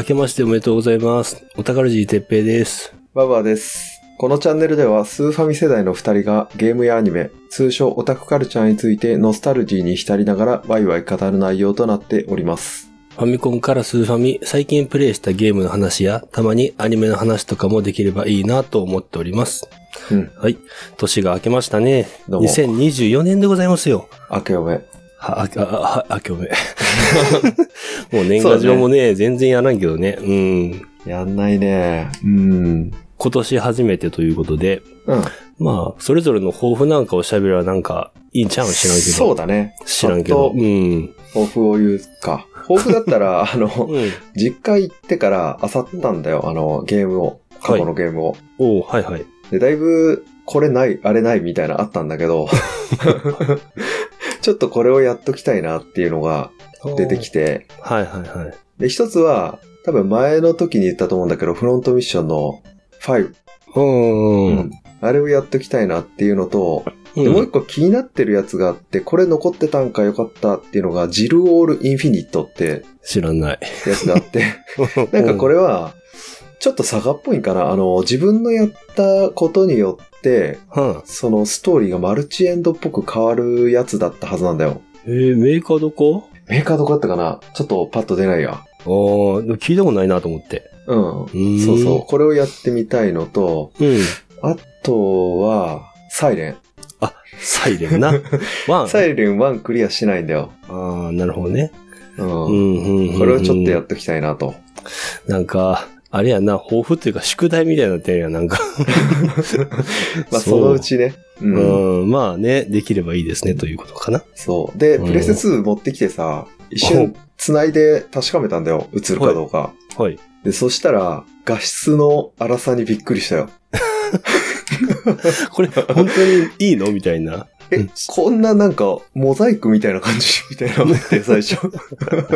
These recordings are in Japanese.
明けましておめでとうございます。お宝じいてっぺいです。ババアです。このチャンネルではスーファミ世代の二人がゲームやアニメ、通称オタクカルチャーについてノスタルジーに浸りながらワイワイ語る内容となっております。ファミコンからスーファミ、最近プレイしたゲームの話や、たまにアニメの話とかもできればいいなと思っております。うん。はい。年が明けましたね。どうも2024年でございますよ。明けおめ。は、あ、あ、は、明けおめ。もう年賀状もね、全然やらんけどね。うん。やんないね。うん。今年初めてということで、うん。まあ、それぞれの抱負なんかを喋ればなんかいいんちゃうん知らんけど。そうだね。知らんけど。うん。抱負を言うか。抱負だったら、あの、うん。実家行ってから漁ったんだよ。あの、ゲームを。過去のゲームを。おうはいはい。で、だいぶ、これない、あれないみたいなあったんだけど、ちょっとこれをやっときたいなっていうのが出てきて、はいはいはい。で、一つは、多分前の時に言ったと思うんだけど、フロントミッションの5。うーん。あれをやっときたいなっていうのと、うんでもう一個気になってるやつがあって、これ残ってたんかよかったっていうのが、ジルオールインフィニットって知らない。やつがあって、なんかこれは、ちょっと差がっぽいんかな。あの、自分のやったことによって、れ、はそのストーリーがマルチエンドっぽく変わるやつだったはずなんだよ。えー、メーカーどこ？メーカーどこだったかな？ちょっとパッと出ないや。ああ、聞いたことないなと思って。うん。ーんそうそう。これをやってみたいのと、うん。あとは、サイレン。サイレンな。ワン。サイレン1クリアしないんだよ。ああ、なるほどね。うん。うん、うん、うん。これをちょっとやっときたいなと。なんか、あれやな、抱負っていうか宿題みたいになってるやん、なんか。まあ、そのうちね。ううん。ん、まあね、できればいいですね、ということかな。そう。で、うんプレステ2持ってきてさ、一瞬繋いで確かめたんだよ。映るかどうか。はい。で、そしたら、画質の荒さにびっくりしたよ。これ、本当にいいの？みたいな。え、うんこんななんか、モザイクみたいな感じみたいな思って、最初。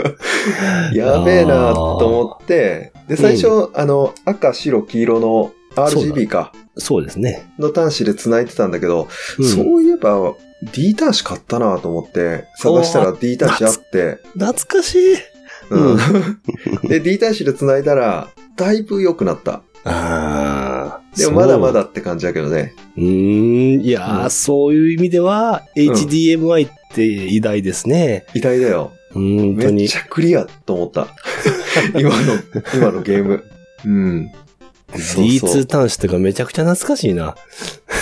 やべえなと思って、で、最初、あの、赤、白、黄色の RGB か、そうですね。の端子で繋いでたんだけど、うんそういえば、D 端子買ったなと思って、探したら D 端子あって、懐かしい。うん。で、D 端子で繋いだら、だいぶ良くなった。ああ。でもまだまだって感じだけどね。そう。うーん、いやー、うんそういう意味では、HDMI って偉大ですね。偉大だよ。本当にめっち。ゃクリアと思った。今の、今のゲーム。うん。そうそう D2 端子とかめちゃくちゃ懐かしいな。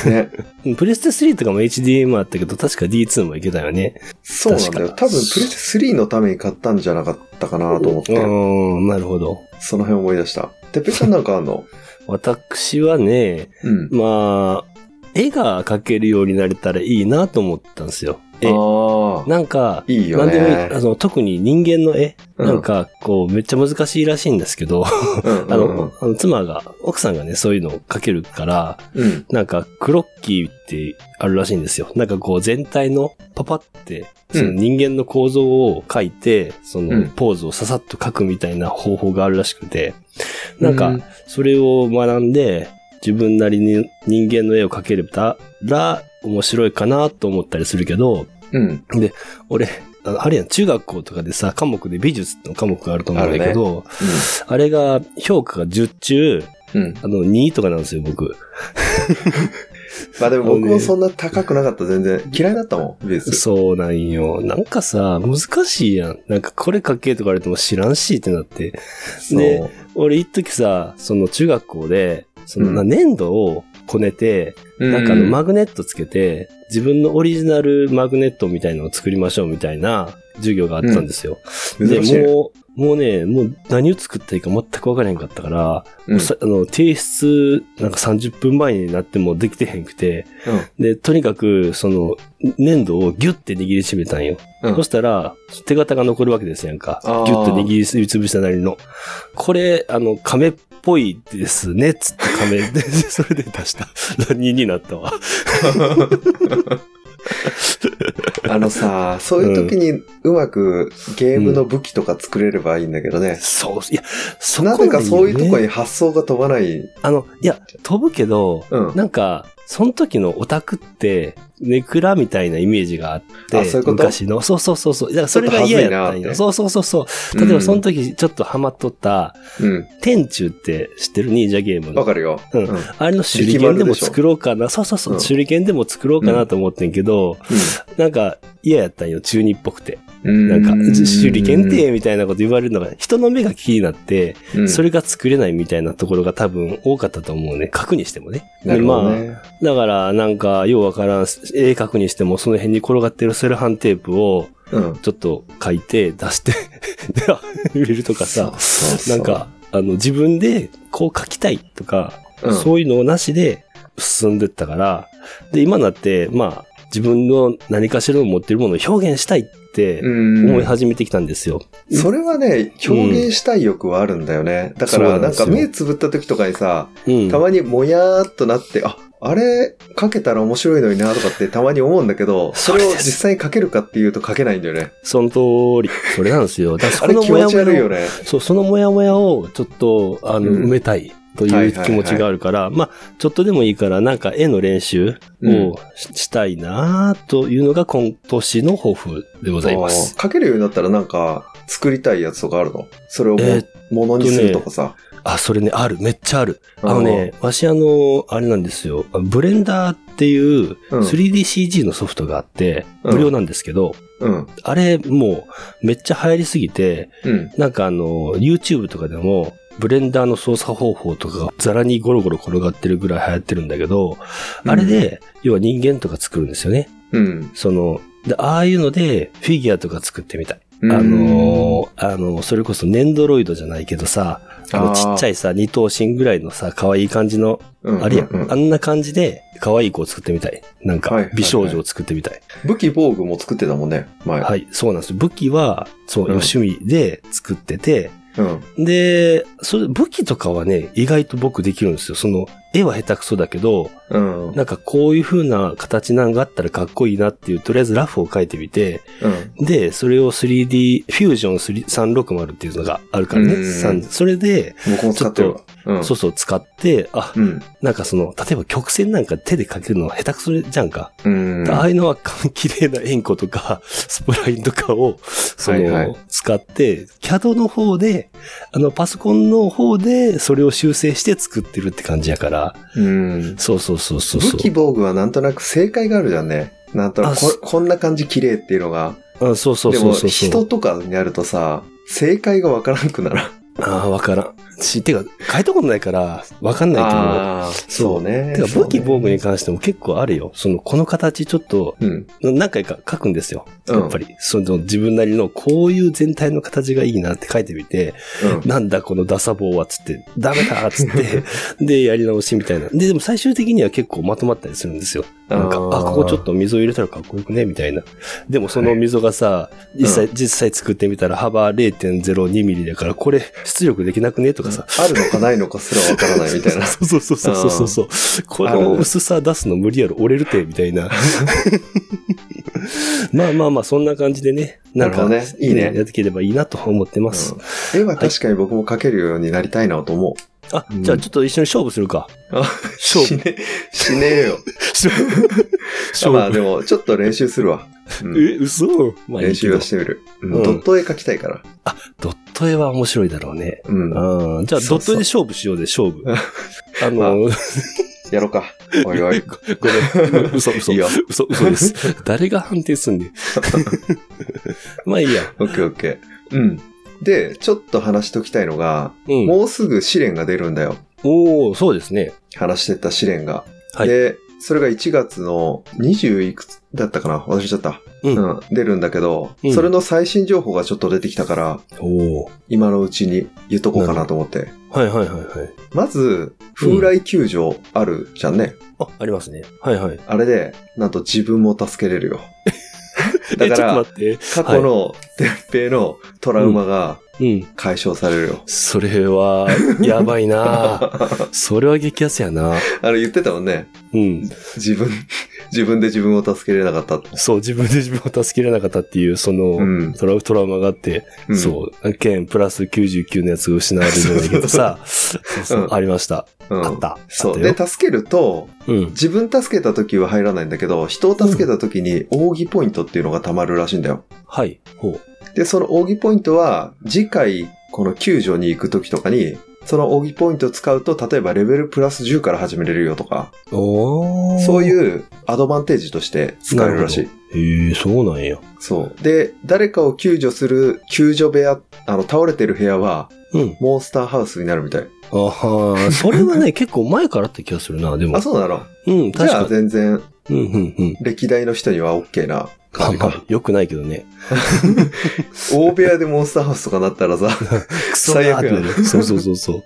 ね。プレステ3とかも HDMI あったけど、確か D2 もいけたよね。そうなんだよ。確か多分、プレステ3のために買ったんじゃなかったかなと思っうて、ーん、なるほど。その辺思い出した。てっぺいさんなんかあんの？私はね、うん。まあ、絵が描けるようになれたらいいなと思ったんですよ。絵。なんか、いいよなんでもいいね。あの、特に人間の絵、うんなんか、こう、めっちゃ難しいらしいんですけど、うん あの、あの妻が、奥さんがね、そういうのを描けるから、うん。なんか、クロッキーってあるらしいんですよ。なんかこう、全体のパパって、その人間の構造を描いて、そうのん、ポーズをささっと描くみたいな方法があるらしくて、なんかうん、それを学んで、自分なりに人間の絵を描けれたら、面白いかなと思ったりするけど、うん。俺、あのあれやん、中学校とかでさ、科目で美術の科目があると思うんだけど、あ,、れが、評価が10中、うん。あの、2とかなんですよ、僕。まあでも僕もそんな高くなかった、全然。嫌いだったもん、ベース。そうなんよ。なんかさ、難しいやん。なんかこれ書けとか言われても知らんしってなって。で俺一時さ、その中学校で、その、粘土をこねて、なんかあのマグネットつけて、自分のオリジナルマグネットみたいのを作りましょうみたいな授業があったんですよ。で、珍しいね。もう、もうね、もう何を作ったらいいか全く分からへんかったから、うんさあの提出なんか30分前になってもできてへんくて、で、とにかく、その、粘土をギュッて握りしめたんよ。うんそしたら、手形が残るわけですやんか。ギュッと握りつぶしたなりの。これ、あの、亀っぽいですね、つって亀 で、それで出した。2になったわ。あのさ、そういう時にうまくゲームの武器とか作れればいいんだけどね。そう、いや、そなぜかそういうとこに。に発想が飛ばない。あの、いや、飛ぶけど、うん。なんか、その時のオタクって、ネクラみたいなイメージがあって、あそういうこと？昔の、そうそうそうそう。だからそれが嫌やったんよ。そうそうそうそう。例えばその時ちょっとハマっとった、うん。天中って知ってる忍者ゲームの？わかるよ。うんうん。あれの手裏剣でも作ろうかな。そうそうそう。うん手裏剣でも作ろうかなと思ってんけど、なんか嫌やったんよ。中二っぽくて。うん。なんか、手裏剣っうて、みたいなこと言われるのが、人の目が気になって、ん、それが作れないみたいなところが多分多かったと思うね。書くにしてもね。なるほどまあ、ね。だから、なんか、ようわからん、絵描くにしても、その辺に転がってるセロハンテープを、うん。ちょっと書いて、出して、で、入れるとかさ、なん、か、あの、自分で、こう書きたいとか、うん、そういうのをなしで進んでったから、で、今になって、まあ、自分の何かしらの持ってるものを表現したいってうん思い始めてきたんですよ。それはね、表現したい欲はあるんだよね。だから、なんか目つぶった時とかにさ、うん。たまにもやーっとなって、あ、あれ書けたら面白いのになとかってたまに思うんだけど、それを実際に書けるかっていうと書けないんだよね。その通り。それなんですよ。だからそのモヤモヤを、ね。そう、そのモヤモヤをちょっと、あの、うん埋めたいとはいいう気持ちがあるから、まあ、ちょっとでもいいから、なんか絵の練習うんをししたいなというのが今年の抱負でございます。書けるようになったらなんか作りたいやつとかあるの？それをも,、えーっものにするとかさ。あ、それね、ある。めっちゃある。あのね、わしあの、あれなんですよ。ブレンダーっていううん 3DCG のソフトがあって、うん無料なんですけど、うん。あれもうめっちゃ流行りすぎて、うん。なんかあの、YouTube とかでも、ブレンダーの操作方法とかがザラにゴロゴロ転がってるぐらい流行ってるんだけど、あれで、要は人間とか作るんですよね。うん。その、でああいうので、フィギュアとか作ってみたい。うんあのー、あの、それこそネンドロイドじゃないけどさ、あのちっちゃいさ、二頭身ぐらいのさ、可愛い感じの、うんあれや、うんうんあんな感じで、可愛い子を作ってみたい。なんか美少女を作ってみたい。武器防具も作ってたもんね、前。はい、そうなんですよ。武器は、そう、うん趣味で作ってて、うん。で、それ、武器とかはね、意外と僕できるんですよ。その、絵は下手くそだけど、うん。なんかこういう風な形なんがあったらかっこいいなっていう、とりあえずラフを描いてみて、うん。で、それを 3D、フュージョン360っていうのがあるからね。うん三それで、僕も使ってるわ。うん。そうそう使って、あ、うん。なんかその、例えば曲線なんか手で描けるの下手くそじゃんか。うん。ああいうのは綺麗な円弧とか、スプラインとかを、その、はいはい使って、CAD の方で、あの、パソコンの方で、それを修正して作ってるって感じやから、うん。そうそうそうそう。武器防具はなんとなく正解があるじゃんね。なんとなくこ、こんな感じ綺麗っていうのが。あそうそうでも、そうそうそう。人とかになるとさ、正解がわからんくなる。ああ、わからん。し、てか、書いたことないから、わかんないけど、ああ、そうね。てか、武器防具に関しても結構あるよ。その、この形ちょっと、うん。何回か書くんですよ。うんやっぱり。その自分なりのこういう全体の形がいいなって書いてみて、うん。なんだこのダサ棒はつって、ダメだっつって、で、やり直しみたいな。で、でも最終的には結構まとまったりするんですよ。なんか、あここちょっと溝入れたらかっこよくねみたいな。でもその溝がさ、実際、実際作ってみたら幅0.02ミリだから、これ出力できなくね？とかさ。あるのかないのかすらわからないみたいな。そうそうそうそうそうそう。この薄さ出すの無理やろ、折れるて、みたいな。まあまあまあ、そんな感じでね。なんか、ねいいねやっていければいいなと思ってます。うん絵は確かに僕も描けるようになりたいなと思う。あ、うんじゃあちょっと一緒に勝負するか。あ、勝負。しね、しねえよ。勝まあで負。も、ちょっと練習するわ。うんえ、嘘まあいい練習はしてみる。ドット絵描きたいから。あ、ドット絵は面白いだろうね。うん。うん。じゃあ、ドット絵で勝負しようで、勝負。あまの、やろうか。おいおい。ごめん。嘘、嘘いい。よ。嘘、嘘です。誰が判定すんねん。まあいいや。オッケーオッケー。うん。で、ちょっと話しときたいのが、うん。もうすぐ試練が出るんだよ。おおそうですね。話してた試練が。はいで、それが1月の20いくつだったかな？忘れちゃった。うんうん。出るんだけど、うんそれの最新情報がちょっと出てきたから、今のうちに言っとこうかなと思って。はいはいはいはい。まず、風来救助あるじゃんね。あ、ありますね。はいはい。あれで、なんと自分も助けれるよ。だえ、ちょっとから、待って。過去のてっぺいのトラウマがうん。解消されるよ。それは、やばいな それは激アツやなあれ言ってたもんね。うん。自分、自分で自分を助けれなかった。そう、自分で自分を助けれなかったっていう、その、うんトラトラウマがあって、うんそう、剣プラス99のやつが失われるじゃないけどさ、そうそう、うんありました。うんあった。そう。で、助けると、うん。自分助けた時は入らないんだけど、人を助けた時に奥義ポイントっていうのが溜まるらしいんだよ。はい。ほう。で、その奥義ポイントは、次回、この救助に行く時とかに、その奥義ポイントを使うと、例えばレベルプラス10から始めれるよとか。そういうアドバンテージとして使えるらしい。へえ、そうなんや。そう。で、誰かを救助する救助部屋、あの、倒れてる部屋は、うん。モンスターハウスになるみたい。あはーそれはね、結構前からって気がするな、でも。あ、そうなの？うん、じゃあ確かに。全然、うん、うん、うん。歴代の人には OK なあ感じか。まあ、よくないけどね。大部屋でモンスターハウスとかなったらさ、最悪やね。そうそうそうそう。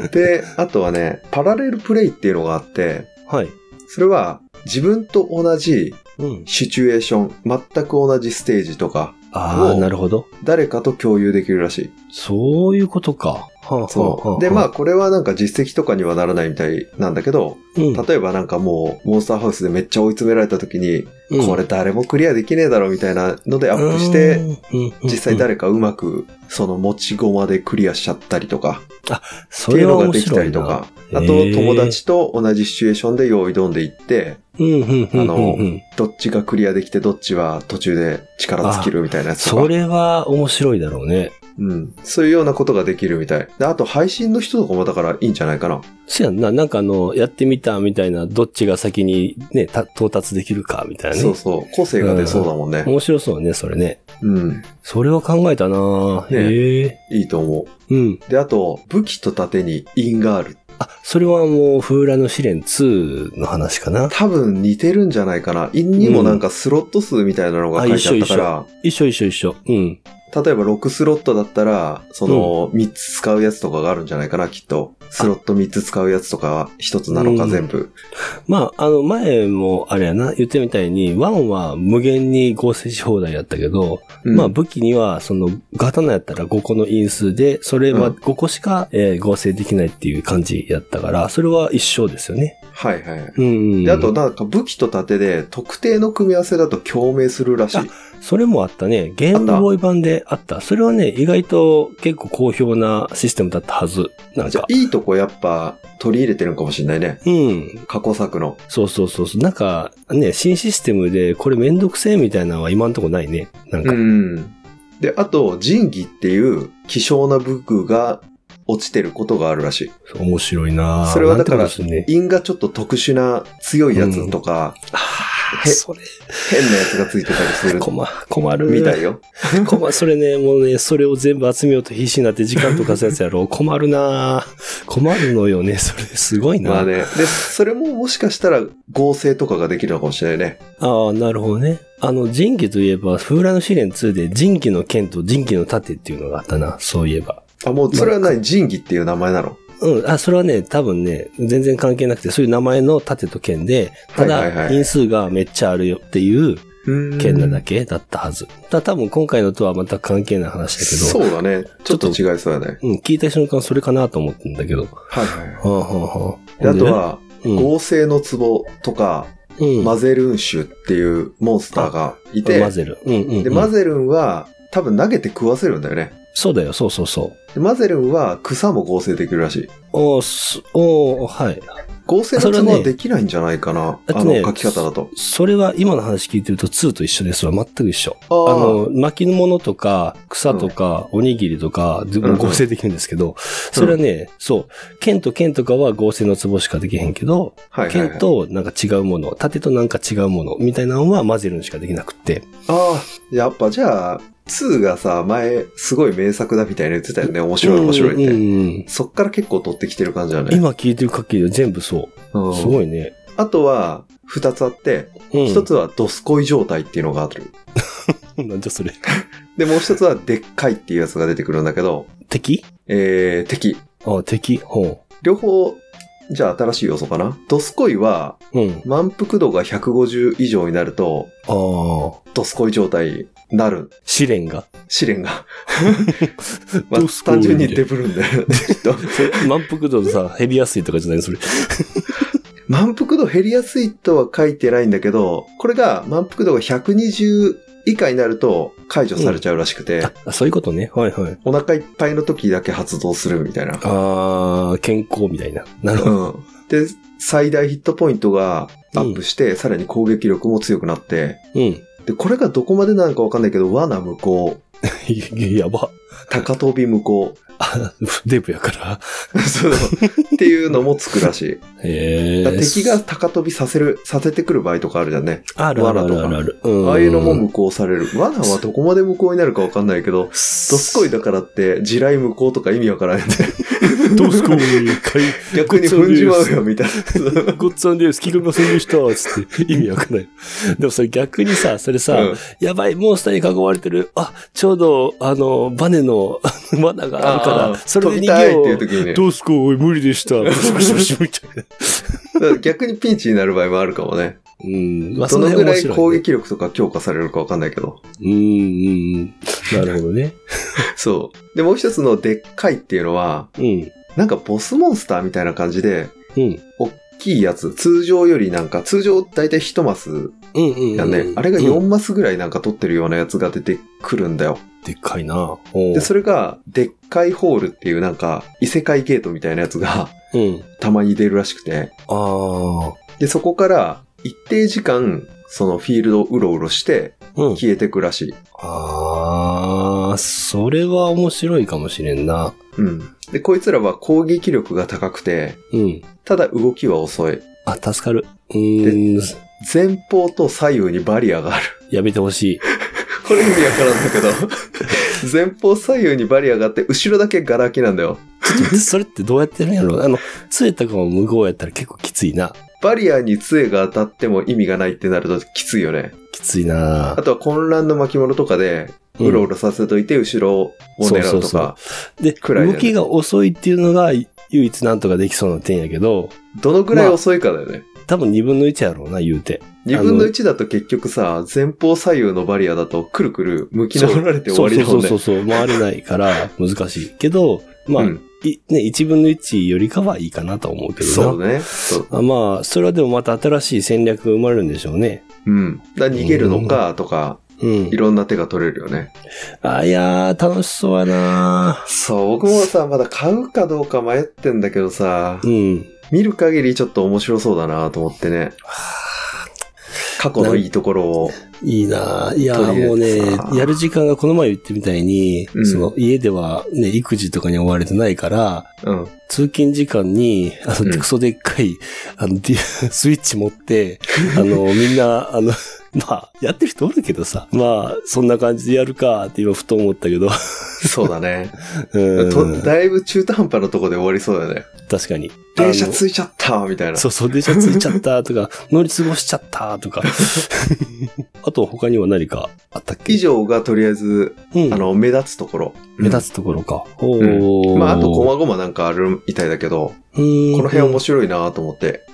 うん。で、あとはね、パラレルプレイっていうのがあって、はい。それは自分と同じうん。シチュエーション、全く同じステージとか、ああ、をなるほど。誰かと共有できるらしい。そういうことか。はあ、はあ、そう。で、まあ、これはなんか実績とかにはならないみたいなんだけど、うん、例えばなんかもう、モンスターハウスでめっちゃ追い詰められた時に、うんこれ誰もクリアできねえだろみたいなのでアップして、、実際誰かうまく、その持ち駒でクリアしちゃったりとか、そっていうのが面できたりとか、あと友達と同じシチュエーションで用意どんでいって。あのうんどっちがクリアできてどっちは途中で力尽きるみたいなやつとか。それは面白いだろうね。うん。そういうようなことができるみたい。で、あと配信の人とかもだからいいんじゃないかな。そやんな、なんかあの、やってみたみたいな、どっちが先にね、た到達できるかみたいなね。そうそう。個性が出そうだもんね。面白そうね、それね。うん。それは考えたなねへえ。いいと思うん。う。で、あと、武器と盾に因がある。あ、それはもう、風来の試練2の話かな。多分似てるんじゃないかな。因にもなんかスロット数みたいなのが書いてあったから、一緒一緒一緒。うん。例えば6スロットだったら、その3つ使うやつとかがあるんじゃないかな、きっと。スロット3つ使うやつとか1つなのかうん全部。まあ、あの、前も、あれやな、言ってみたいに、1は無限に合成し放題やったけど、うんまあ、武器には、その、刀やったら5個の因数で、それはうん5個しか、えー合成できないっていう感じやったから、それは一緒ですよね。はいはい。うんうん。で、あと、なんか武器と盾で特定の組み合わせだと共鳴するらしい。それもあったね。ゲームボーイ版であった。それはね、意外と結構好評なシステムだったはず。なんか。じゃあ、いいとこやっぱ取り入れてるのかもしれないね。うん。過去作の。そうそうそうそう。なんか、ね、新システムでこれめんどくせえみたいなのは今んとこないね。なんか。うん。で、あと、仁義っていう希少な武具が落ちてることがあるらしい。面白いなぁそれはだから。因がちょっと特殊な強いやつとか、へそれ、変なやつがついてたりする困、困る。みたいよ。困それね、もうね、それを全部集めようと必死になって時間とかすやつやろ。困るなぁ困るのよね。それ、すごいなまあね。で、それももしかしたら合成とかができるのかもしれないね。ああ、なるほどね。あの、人気といえば、風来の試練2で人気の剣と人気の盾っていうのがあったな。そういえば。あ、もうそれは何？仁義っていう名前なの？うん。あ、それはね、多分ね、全然関係なくて、そういう名前の盾と剣で、ただ、因数がめっちゃあるよっていううん剣なだけだったはず。だ多分今回のとはまた関係ない話だけど、そうだね。ちょっと違いそうやね。うん、聞いた瞬間それかなと思ってんだけど。はいはいははあ、はあはあ、あとは、うん、合成の壺とか、うん、マゼルン種っていうモンスターがいて、マゼル。うんうん、うん。で、マゼルンは多分投げて食わせるんだよね。そうだよ、そうそうそう。でマゼルンは草も合成できるらしい。おーすおーはい。合成の壺はできないんじゃないかな。ねあの書き方だと。それは今の話聞いてると2と一緒ですわ。全く一緒。あの、巻物とか、草とか、おにぎりとか、合成できるんですけど、それはね、そう、剣と剣とかは合成の壺しかできへんけど、はいはい、はい。剣となんか違うもの、盾となんか違うもの、みたいなのは混ぜるのしかできなくって。ああ、やっぱじゃあ、2がさ、前、すごい名作だみたいに言ってたよね。面白い面白いって。うんうんうんそっから結構取ってきてる感じだね。今聞いてる限りは全部そうう。んすごいね。あとは、二つあって、うん。一、つはドスコイ状態っていうのがある。なんじゃそれ。で、もう一つはでっかいっていうやつが出てくるんだけど、敵？えー、敵。あ、敵ほ両方、じゃあ新しい要素かな？ドスコイは、う。うん。満腹度が150以上になると、ああ。ドスコイ状態になる。試練が？試練が。まあ、単純に出ぶるんだよね、満腹度さ、減りやすいとかじゃない？それ。満腹度減りやすいとは書いてないんだけど、これが満腹度が120以下になると解除されちゃうらしくて、うん、あ。そういうことね。はいはい。お腹いっぱいの時だけ発動するみたいな。ああ、健康みたいな。なるほど。うん、で、最大ヒットポイントがアップして、うん、さらに攻撃力も強くなって、うん。で、これがどこまでなんかわかんないけど、罠向こ効。やば。高飛び向こう。あ、デブやから。そう。っていうのもつくらしい。へえ。敵が高飛びさせる、させてくる場合とかあるじゃんね。あるあるあるあるある。ああいうのも無効される。罠はどこまで無効になるかわかんないけど、どすこいだからって、地雷無効とか意味わからんね。どすこい、逆に踏んじまうよ、みたいな。ごっつぁんです、聞きませんでした、つって。意味わかんない。でもそれ逆にさ、それさ、やばい、モンスターに囲まれてる。あ、ちょうど、あの、バネのの 罠があるから、それで逃げね、どうすこおい、無理でした。みたいな。逆にピンチになる場合もあるかもね。うん。まあ、どのぐらい攻撃力とか強化されるかわかんないけど。うん、うん、なるほどね。そう。で、もう一つのでっかいっていうのは、うん。なんかボスモンスターみたいな感じで、うん。大きいやつ、通常よりなんか、通常大体1マスね、うんうんうんうん、あれが4マスぐらいなんか取ってるようなやつが出てくるんだよ。でっかいな。で、それが、でっかいホールっていうなんか、異世界ゲートみたいなやつが、うん。たまに出るらしくて。ああ。で、そこから、一定時間、そのフィールドをうろうろして、消えてくらしい。うん、ああ、それは面白いかもしれんな。うん。で、こいつらは攻撃力が高くて、うん。ただ動きは遅い。あ、助かる。うん。前方と左右にバリアがある。やめてほしい。これ意味わからんだけど前方左右にバリアがあって、後ろだけガラ空きなんだよ。それってどうやってるんやろ？あの、杖とかも無効やったら結構きついな。バリアに杖が当たっても意味がないってなるときついよね。きついなあとは混乱の巻物とかで、うろうろさせといて後ろを狙うとか。そうそうそうで、くらい動きが遅いっていうのが唯一なんとかできそうな点やけど、どのくらい遅いかだよね。多分2分の1やろうな、言うて。2分の1だと結局さ、前方左右のバリアだとくるくる向き直られて終わりだもんね。そうそうそうそう回れないから 難しい。けど、まあ、うんい、ね、一分の一よりかはいいかなと思うけどな。そうね。まあ、それはでもまた新しい戦略が生まれるんでしょうね。うん。だ逃げるのか、とか、うん、いろんな手が取れるよね。あ、いやー、楽しそうやなそう、僕もさ、まだ買うかどうか迷ってんだけどさ、うん。見る限りちょっと面白そうだなと思ってね。過去のいいところを。いいな。いや、もうね、やる時間がこの前言ってみたいに、うん、その家ではね、育児とかに追われてないから、うん、通勤時間に、あの、クソでっかい、うん、あの、スイッチ持って、あの、みんな、あの、まあ、やってる人おるけどさ。まあ、そんな感じでやるかって今ふと思ったけど。そうだね。うん。だいぶ中途半端なとこで終わりそうだね。確かに。電車ついちゃったみたいな。そうそう、電車ついちゃったとか、乗り過ごしちゃったとか。あと他には何かあったっけ？以上がとりあえず、うん、あの、目立つところ。目立つところか。うん、うん、まあ、あと、こまごまなんかあるみたいだけど、この辺面白いなと思って。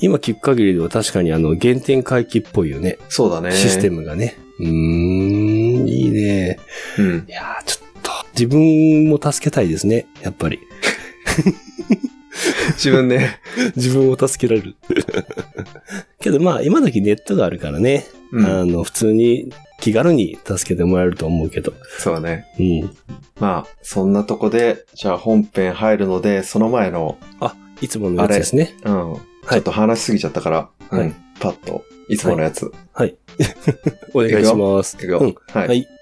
今聞く限りでは確かにあの、原点回帰っぽいよね。そうだね。システムがね。うん、いいね。うん。いやちょっと、自分も助けたいですね、やっぱり。自分ね。自分を助けられるけどまあ、今時ネットがあるからね。うん、あの、普通に気軽に助けてもらえると思うけど。そうね。うん。まあ、そんなとこで、じゃあ本編入るので、その前の。あ、いつものやつですね。うん。ちょっと話しすぎちゃったから、はい、パッと、いつものやつ。はい。はい、お願いします。いくよ。いくようん、はい、はい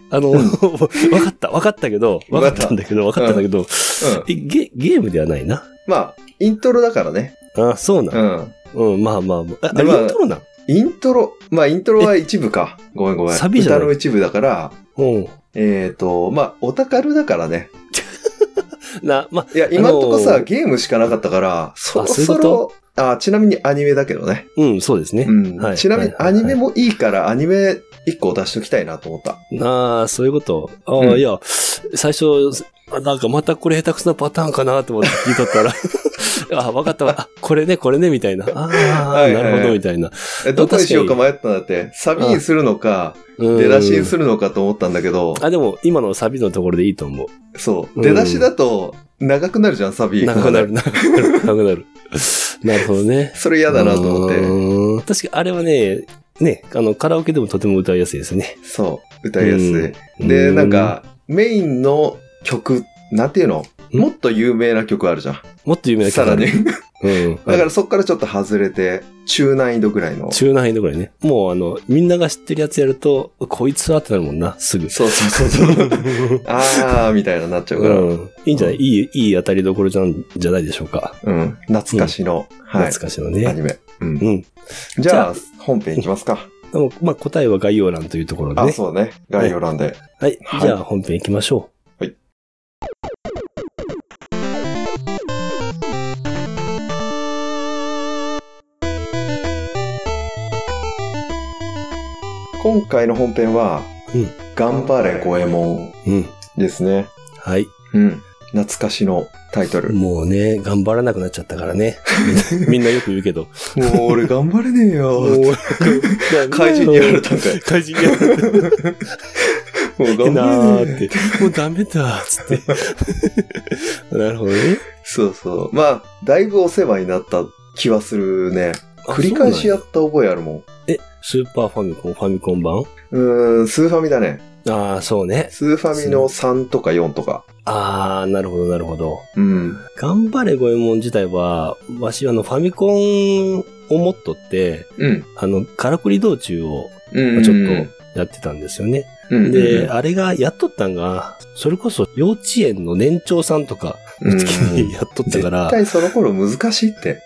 あの、わかった、わかったけど、わかったんだけど、わかったんだけど、うん。えゲ、ゲームではないな。まあ、イントロだからね。あ、そうな。うんん。うん、まあまあまあ。あ、イントロなん？イントロ、まあ、イントロは一部か。ごめんごめん。サビじゃない？歌の一部だから、うん。えっ、と、まあ、オタカルだからね。な、まいや、今んとこさ、あのーゲームしかなかったから、そろそろあ、ちなみにアニメだけどね。うん、そうですね。うん。はいちなみにアニメもいいから、アニメ一個出しときたいなと思った。ああ、そういうこと？ああ、うんいや、最初、あなんかまたこれ下手くそなパターンかなと思って聞いとったら、あ、わかったわ。あ、これね、これね、みたいな。ああ、はいはいなるほど、みたいな。え、どこにしようか迷ったんだって、サビにするのか、うん出だしにするのかと思ったんだけど、あ、でも、今のサビのところでいいと思う。そう。うん出だしだと、長くなるじゃん、サビ。長くなる、長くなる、長くなる。なるほどね。それ嫌だなと思って。って。確かあれはね、ね、あの、カラオケでもとても歌いやすいですね。そう。歌いやすい。うんで、なん、か、メインの曲、なんていうの？ん？もっと有名な曲あるじゃん。もっと有名なさらに。うん。だからそっからちょっと外れて、中難易度ぐらいの。中難易度ぐらいね。もうあの、みんなが知ってるやつやると、こいつはってなるもんな、すぐ。そうそうそうそう。あー、みたいななっちゃうから。うん。いいんじゃない？いい、いい当たりどころじゃん、じゃないでしょうか。うん。懐かしの、はい懐。かしのアね。ニメ。うんう。ん。じじゃあ本編いきますか。でもまあ、答えは概要欄というところであ、ね。そうね。概要欄で。はい。はいじゃあ、本編行きましょはい。今回の本編は、うん頑張れ五右衛門う。うん。ですね。はい。うん。懐かしのタイトル。ももうね、頑張らなくなっちゃったからね。みんなよく言うけど。う俺頑張れねえよ。もう怪人にやられたんかい。怪人にやられた。もう頑張れなねえーって。もうダメだ、つって。なるほどね。そうそう。まあ、だいぶお世話になった気はするね。あ繰り返しやった覚えあるもん。え、スーパーファミコン、ファミコン版？うーん、スーファミだね。ああ、そうね。スーファミの3とか4とか。ああ、なるほど、なるほど。うん。頑張れ五右衛門自体は、わしあの、ファミコンを持っとって、うん。あの、からくり道中をうん。ちょっとやってたんですよね。と、うん、で、あれがやっとったんが、それこそ幼稚園の年長さんとかの時にやっとった絶から、対その頃難しいって。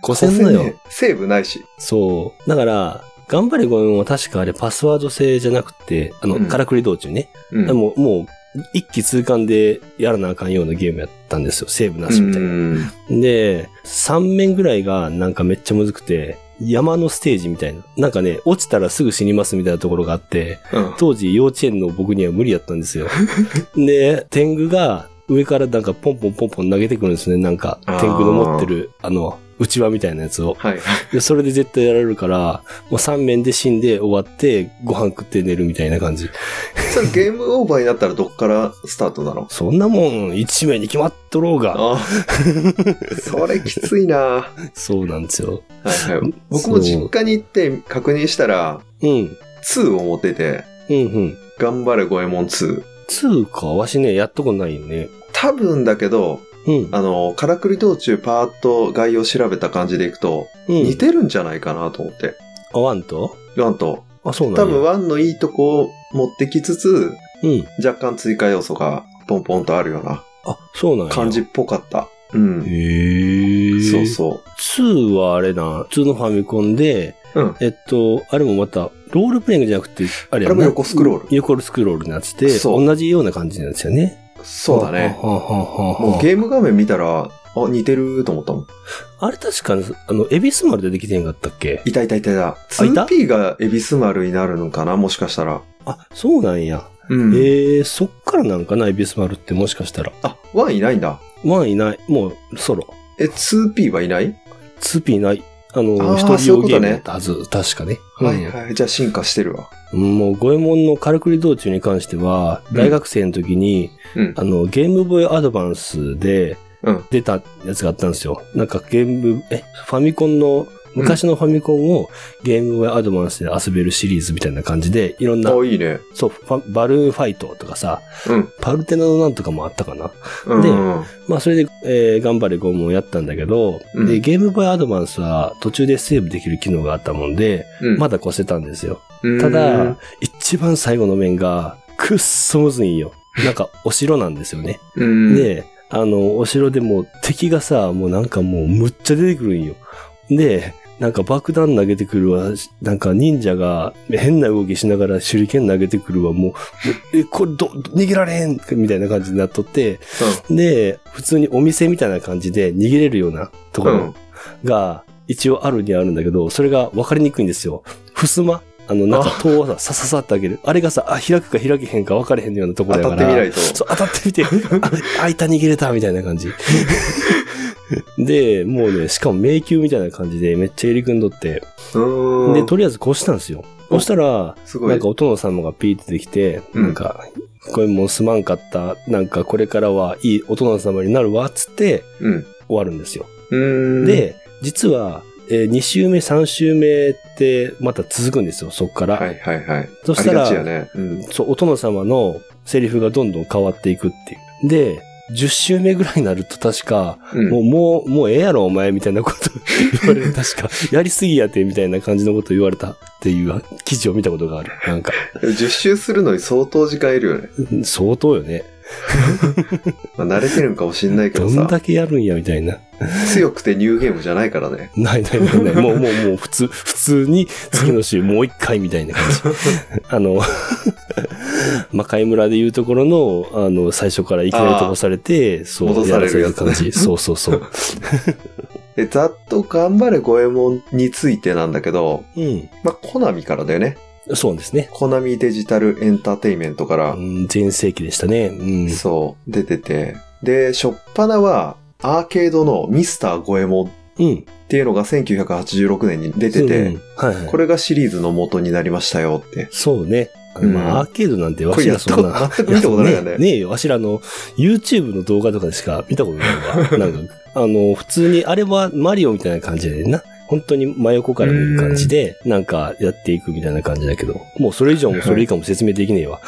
五千のよね。セーブないし。そう。だから、頑張れ五右衛門は確かあれパスワード制じゃなくて、あの、うんからくり道中ね。うん。でも、もう、一気通貫でやらなあかんようなゲームやったんですよ。セーブなしみたいな。うんで、3面ぐらいがなんかめっちゃむずくて、山のステージみたいな。なんかね、落ちたらすぐ死にますみたいなところがあって、うん。当時幼稚園の僕には無理やったんですよ。で、天狗が上からなんかポンポンポンポン投げてくるんですね。なんか、あー天狗の持ってる、あの、内輪みたいなやつを。はい。で、それで絶対やられるから、もう3面で死んで終わって、ご飯食って寝るみたいな感じ。それゲームオーバーになったらどっからスタートなの？そんなもん、1名に決まっとろうが。あ それきついなはそうなんですよ。いはい。僕も実家に行って確認したら、うん。2を持ってて、うんうん。頑張れ五右衛門2。2か、わしね、やっとこないよね。多分だけど、うん。あの、からくり道中パーッと概要調べた感じでいくと、うん。似てるんじゃないかなと思って。あ、 one と？ one と。あ、そうなんや多分 one のいいとこを持ってきつつ、うん。若干追加要素がポンポンとあるようなあ、そうなんや。感じっぽかった。うん。へー。そうそ2はあれな、普通のファミコンで、う。うん。えっと、あれもまた、ロールプレイングじゃなくて、あれやなあれも横スクロール。横スクロールになってて、そう同じような感じなんですよね。そうだね。もうゲーム画面見たら、あ、似てると思ったもん。あれ確かに、あの、エビス丸でできてんかったっけ？いたいたいたいた。あいた？2P がエビス丸になるのかなもしかしたら。あ、そうなんや。うん。えー、そっからなんかな、エビス丸ってもしかしたら？あ、1いないんだ。ワンいない。もう、ソロ。え、2P はいない？2P いない。あの、一人用ゲームそういうことねやったはず、確かね。はいはい。じゃあ進化してるわ。うんもう、五右衛門のカルクリ道中に関しては、うん大学生の時に、うん。あの、ゲームボーイアドバンスでうん。出たやつがあったんですよ。なんかゲーム、え、ファミコンの、昔のファミコンをゲームボーイアドバンスで遊べるシリーズみたいな感じで、いろんな、あ、いいね。そう、バルーンファイトとかさ、うん。パルテナのなんとかもあったかな。うん。でうんまあ、それで、えー頑張れゴムをやったんだけど、うんで、ゲームボーイアドバンスは途中でセーブできる機能があったもんで、うんまだ越せたんですよ。うんただ、一番最後の面が、くっそむずいんよ。なんか、お城なんですよね。うん、で、あの、お城でもう敵がさ、もうなんかもうむっちゃ出てくるんよ。で、なんか爆弾投げてくるわ、なんか忍者が変な動きしながら手裏剣投げてくるわ、もう、え、これど、逃げられへんみたいな感じになっとって、で、普通にお店みたいな感じで逃げれるようなところ、が一応あるにはあるんだけど、それが分かりにくいんですよ。襖？あの、なんか戸をさ、さささって開ける。あれがさ、あ、開くか開けへんか分かれへんようなところ当だから。たってみないと。そう、当たってみて、あ、開いた逃げれたみたいな感じ。で、もうね、しかも迷宮みたいな感じでめっちゃ入り組んどって。で、とりあえず越したんですよ。そしたら。なんかお殿様がピーって出てきて、うんなんか、これもうすまんかった、なんかこれからはいいお殿様になるわ、つってうん。終わるんですよ。うーん。、で、実は、え2週目、3週目ってまた続くんですよ、そっから。はいはいはい。そしたらね。うん。そう、お殿様のセリフがどんどん変わっていくっていう。で、10週目ぐらいになると確か、うんもう、もう、もうええやろ、お前、みたいなこと 言われる。確か、やりすぎやて、みたいな感じのこと言われたっていう記事を見たことがある。なんか、10周するのに相当時間いるよね。相当よね。まあ、慣れてるんかもしんないけどどさ、んだけやるんや、みたいな。強くてニューゲームじゃないからね。ないないないない。もう、もう、もう、普通、普通に次の週もう一回みたいな感じ。あの、魔界村でいうところの、あの、最初からいきなり飛ばされて、そう、戻されるやつねらせ感じ。そうそうそう。で、ざっと頑張れ五右衛門についてなんだけど、うん。まあ、コナミからだよね。そうですね。コナミデジタルエンターテイメントからう、ん、前世紀でしたね。うん。そう、出てて。で、初っ端は、アーケードのミスター五右衛門っうん。ていうのが1986年に出てて、うんはいはい。これがシリーズの元になりましたよって。そうね。まあ、アーケードなんてわしらそんな。全く見たことないよね。ねねえよ。わしらあの、YouTube の動画とかでしか見たことないわ。なんか、あの、普通に、あれはマリオみたいな感じでな。本当に真横から見る感じで、なんかやっていくみたいな感じだけど、もうそれ以上もそれ以下も説明できねえわ。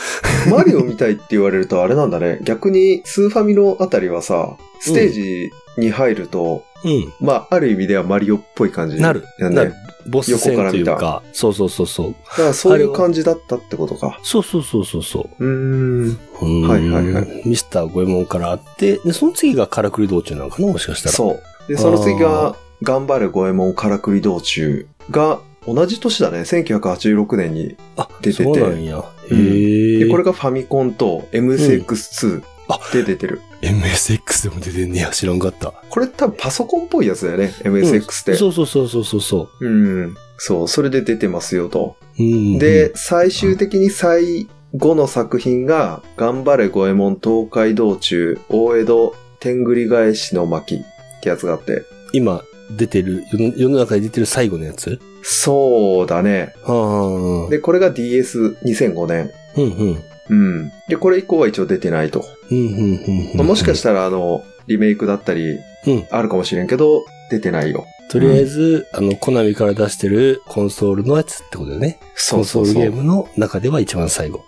マリオみたいって言われるとあれなんだね。逆にスーファミのあたりはさ、ステージに入ると、うまあ、ある意味ではマリオっぽい感じ。ん。なる。なる。ボス戦という横からか、そうそうそうそう。だからそういう感じだったってことか。そうそうそうそうそう。うーん。うんはいはいはいミスター五右衛門からあって、で、その次がカラクリ道中なのかなもしかしたら。そう。で、その次が、頑張れ五右衛門からくり道中が、同じ年だね。1986年に。あ、出ててそうなんや。へうんえ。で、これがファミコンと MSX2 あで出てる。MSX でも出てんねや。知らんかった。これ多分パソコンっぽいやつだよね。MSX って。そうそうそうそうそうそうん。そう、それで出てますよと。う。うん、で、最終的に最後の作品が、頑張れ五右衛門東海道中、大江戸天繰り返しの巻ってやつがあって。今出てる世の、中で出てる最後のやつ？そうだね。はあ。で、これが DS2005 年。うんうん。うん。で、これ以降は一応出てないと。うんうんうんうん。まあもしかしたら、あの、リメイクだったりうん、あるかもしれんけど、出てないよ。とりあえず、あの、コナミから出してるコンソールのやつってことだよね。そうそうそうコンソールゲームの中では一番最後。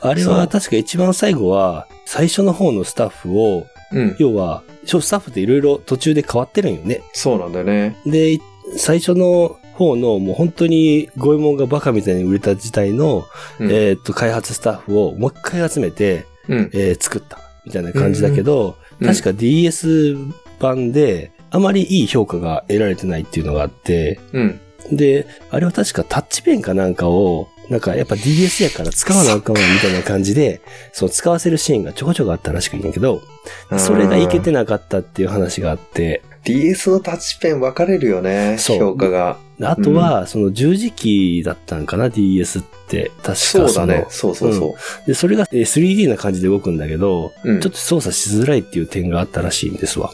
あれは確か一番最後は、最初の方のスタッフを、うん。要は、スタッフっていろいろ途中で変わってるんよね。そうなんだよね。で、最初の方のもう本当にゴエモンがバカみたいに売れた時代の、うん。えーっと、開発スタッフをもう一回集めて、うん。えー作ったみたいな感じだけど、うん確か DS 版であまりいい評価が得られてないっていうのがあって、うん。で、あれは確かタッチペンかなんかを、なんかやっぱ DS やから使わなあかんわみたいな感じで、そう使わせるシーンがちょこちょこあったらしくいんやけど、それがいけてなかったっていう話があって、DS のタッチペン分かれるよね。評価が。あとは、その十字キーだったんかな、DS って。確かそうだねの。そうそうそで、それがえー 3D な感じで動くんだけど、う。うんちょっと操作しづらいっていう点があったらしいんですわ。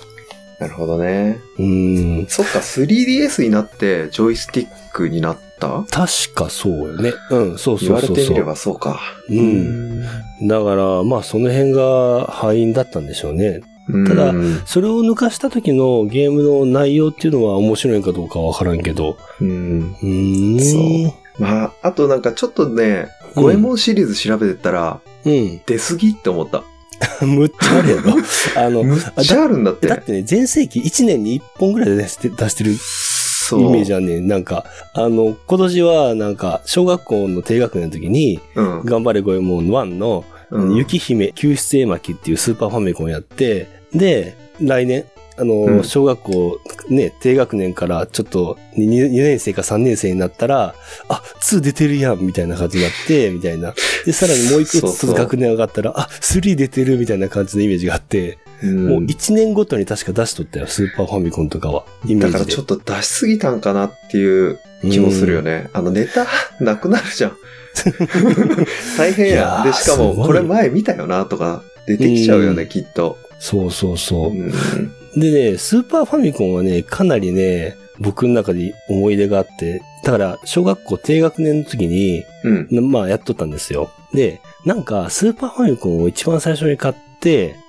なるほどね。うーん。そっか、3DS になってジョイスティックになった？確かそうよね。うん、そう言そうそうそう。われてみればそうか。うんだから、まあその辺が敗因だったんでしょうね。うん。ただうん。それを抜かした時のゲームの内容っていうのは面白いかどうかはわからんけど。うん。うーん。そうまあ、あとなんかちょっとね、うん五右衛門シリーズ調べてったら、うん。出すぎって思った。むっちゃあるやろ。あの、むっちゃあるんだって。だってね、全盛期1年に1本ぐらいで出して出してるイそう。メージあんねん。なんか、あの、今年はなんか、小学校の低学年の時に、うん。頑張れゴエモン1の、うん雪姫救出絵巻っていうスーパーファミコンやって、で、来年、あの、うん小学校、ね、低学年からちょっと 2, 2年生か3年生になったら、あ、2出てるやん、みたいな感じになって、みたいな。で、さらにもう一個ずそうそうつ学年上がったら、あ、3出てる、みたいな感じのイメージがあって、うんもう1年ごとに確か出しとったよ、スーパーファミコンとかは。だからちょっと出しすぎたんかなっていう気もするよね。あのネタなくなるじゃん。大変いやで、しかもこれ前見たよなとか出てきちゃうよね、うんきっと。そうそうそうう。んでね、スーパーファミコンはね、かなりね、僕の中で思い出があって、だから、小学校低学年の時に、うん。まあ、やっとったんですよ。で、なんか、スーパーファミコンを一番最初に買って、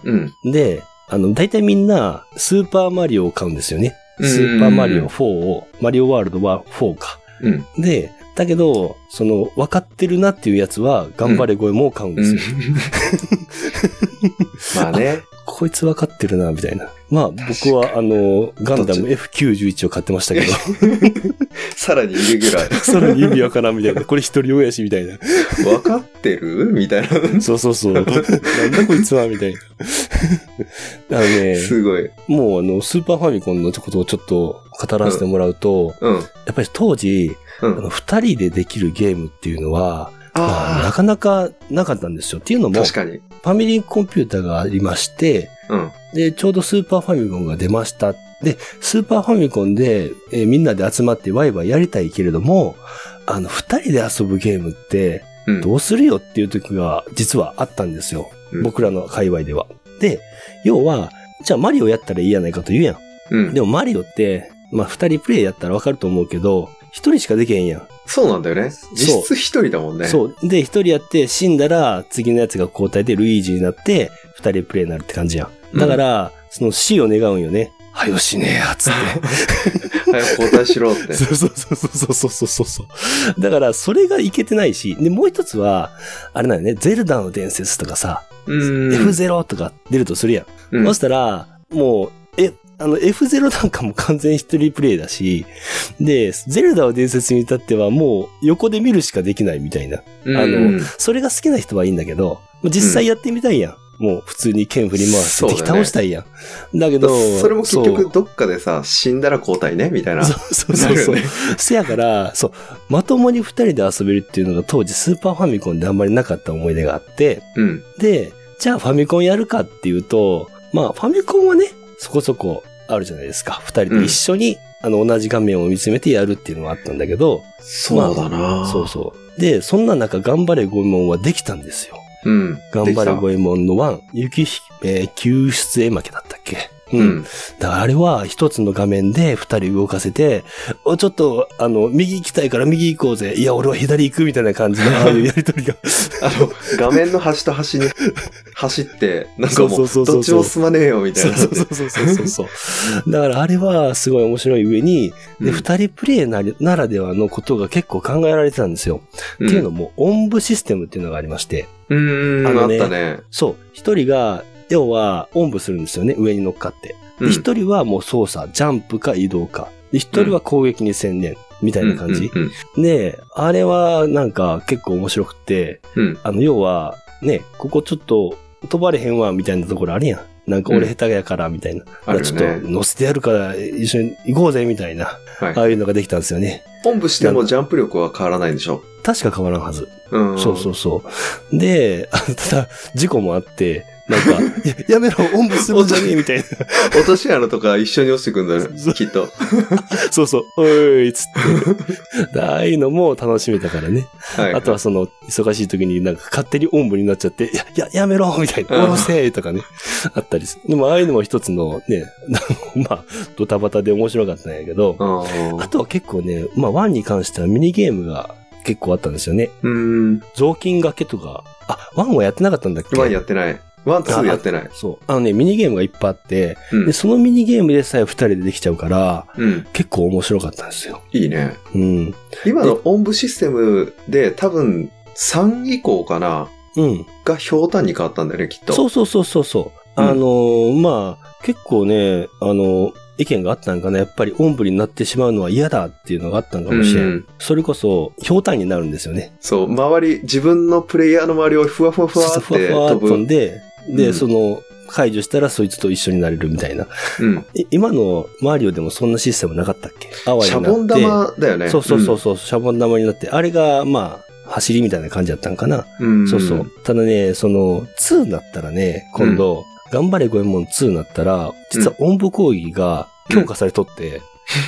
うん。で、あの、大体みんな、スーパーマリオを買うんですよね。スーパーマリオ4を、マリオワールドは4か。うん。で、だけど、その、分かってるなっていうやつは、頑張れ声も買うんですよ。まあね。こいつ分かってるな、みたいな。まあ、僕は、あの、ガンダム F91 を買ってましたけど、さらにイレギュラー。さらに意味わからんみたいな。これ一人親し、みたいな。分かってる？みたいな。そうそうそう。なんだこいつは、みたいな。あのね、すごい。もうあの、スーパーファミコンのことをちょっと語らせてもらうと、うん。やっぱり当時、うん。あの、二人でできるゲームっていうのは、まあ、なあかなかなかったんですよ。っていうのあ、も、フ確かに。ァミリーコンピューターがありまして、うん。で、ちょうどスーパーファミコンが出ました。で、スーパーファミコンで、えーみんなで集まってワイワイやりたいけれども、あの、二人で遊ぶゲームって、うん。どうするよっていう時が実はあったんですよ。うん僕らの界隈では。で、要は、じゃあマリオやったらいいやないかと言うやん。うんでもマリオって、まあ二人プレイやったらわかると思うけど、一人しかできへんやん。そうなんだよね。実質一人だもんね。そう。で、一人やって死んだら、次のやつが交代でルイージになって、二人プレイになるって感じやん。だから、うん、その死を願うんよね。はよ死ねえや、つって。はよ交代しろって。そうそうそうそうそうそうそうだから、それがいけてないし、で、もう一つは、あれだよね、ゼルダの伝説とかさ、F0 とか出るとするやん。うん、そしたら、もう、え、あの、F0 なんかも完全一人プレイだし、で、ゼルダの伝説に至ってはもう横で見るしかできないみたいな。うんあのそれが好きな人はいいんだけど、実際やってみたいやん。もう普通に剣振り回して敵倒したいやん。だけど、それも結局どっかでさ、死んだら交代ね、みたいな。そうそうそうせやから、そう、まともに二人で遊べるっていうのが当時スーパーファミコンであんまりなかった思い出があって、うん。で、じゃあファミコンやるかっていうと、まあファミコンはね、そこそこあるじゃないですか。二人で一緒に、あの同じ画面を見つめてやるっていうのがあったんだけど、そうだな、そうそう。で、そんな中、頑張れゴエモンはできたんですよ。うん。頑張れゴエエモンの1、雪ひ、えー救出絵巻だったっけ？う。うんん。だからあれは一つの画面で二人動かせて、おちょっと、あの、右行きたいから右行こうぜ。いや、俺は左行くみたいな感じの、ああいうやりとりが。あの、画面の端と端に 走って、なんかも、そうどっちも進まねえよ、みたいな。そうそうそうそうそうそう。だからあれはすごい面白い上に、で、うん二人プレイなりならではのことが結構考えられてたんですよ。うんっていうのも、音符システムっていうのがありまして、うーん、ああのねったね。そう、一人が、要は、音符するんですよね、上に乗っかって。うんで一人はもう操作、ジャンプか移動か。で一人は攻撃に専念、みたいな感じ。うんうんで、あれはなんか結構面白くて、うんうんあの、要は、ね、ここちょっと飛ばれへんわ、みたいなところあるやん。なんか俺下手やから、みたいな。あるよねちょっと乗せてやるから一緒に行こうぜ、みたいな。はいああいうのができたんですよね。本部してもジャンプ力は変わらないんでしょ？確か変わらんはず。うん。そうそうそう。で、あただ、事故もあって、なんか、いややめろ、おんぶするんじゃねえ、みたいな。落とし穴とか一緒に落ちてくんだ よきっと。そうそう、おい、つって。ああいうのも楽しめたからね。はい。あとはその、忙しい時になんか勝手におんぶになっちゃって、いや、や、やめろみたいな、うんおろせとかね、あったりする。でもああいうのも一つのね、まあ、ドタバタで面白かったんやけど、うん。あとは結構ね、まあ、ワンに関してはミニゲームが結構あったんですよね。うん。雑巾掛けとか、あ、ワンはやってなかったんだっけ？ワンやってない。 one、two やってない。そう。あのね、ミニゲームがいっぱいあって、うんで、。そのミニゲームでさえ二人でできちゃうから、うん。結構面白かったんですよ。いいね。うん。今のおんぶシステムで多分3以降かなうん。がひょうたんに変わったんだよね、きっと。そうそうそうそうそう。うんあのーまあ、結構ね、あの意見があったんかな。やっぱりおんぶになってしまうのは嫌だっていうのがあったんかもしれん。うんそれこそ、ひょうたんになるんですよね。そう、周り、自分のプレイヤーの周りをふわふわふわってふわふわっと飛ぶ。飛んで、で、うんその、解除したらそいつと一緒になれるみたいな。うん。い今のマリオでもそんなシステムなかったっけ？泡にシなって。ャボン玉だよね。そうそうそうそう、シャボン玉になって、あれが、まあ、走りみたいな感じだったんかな。うん。うん。そうそう。。ただね、その、2になったらね、今度、頑張れゴエモン2になったら、実は音部講義が強化されとって、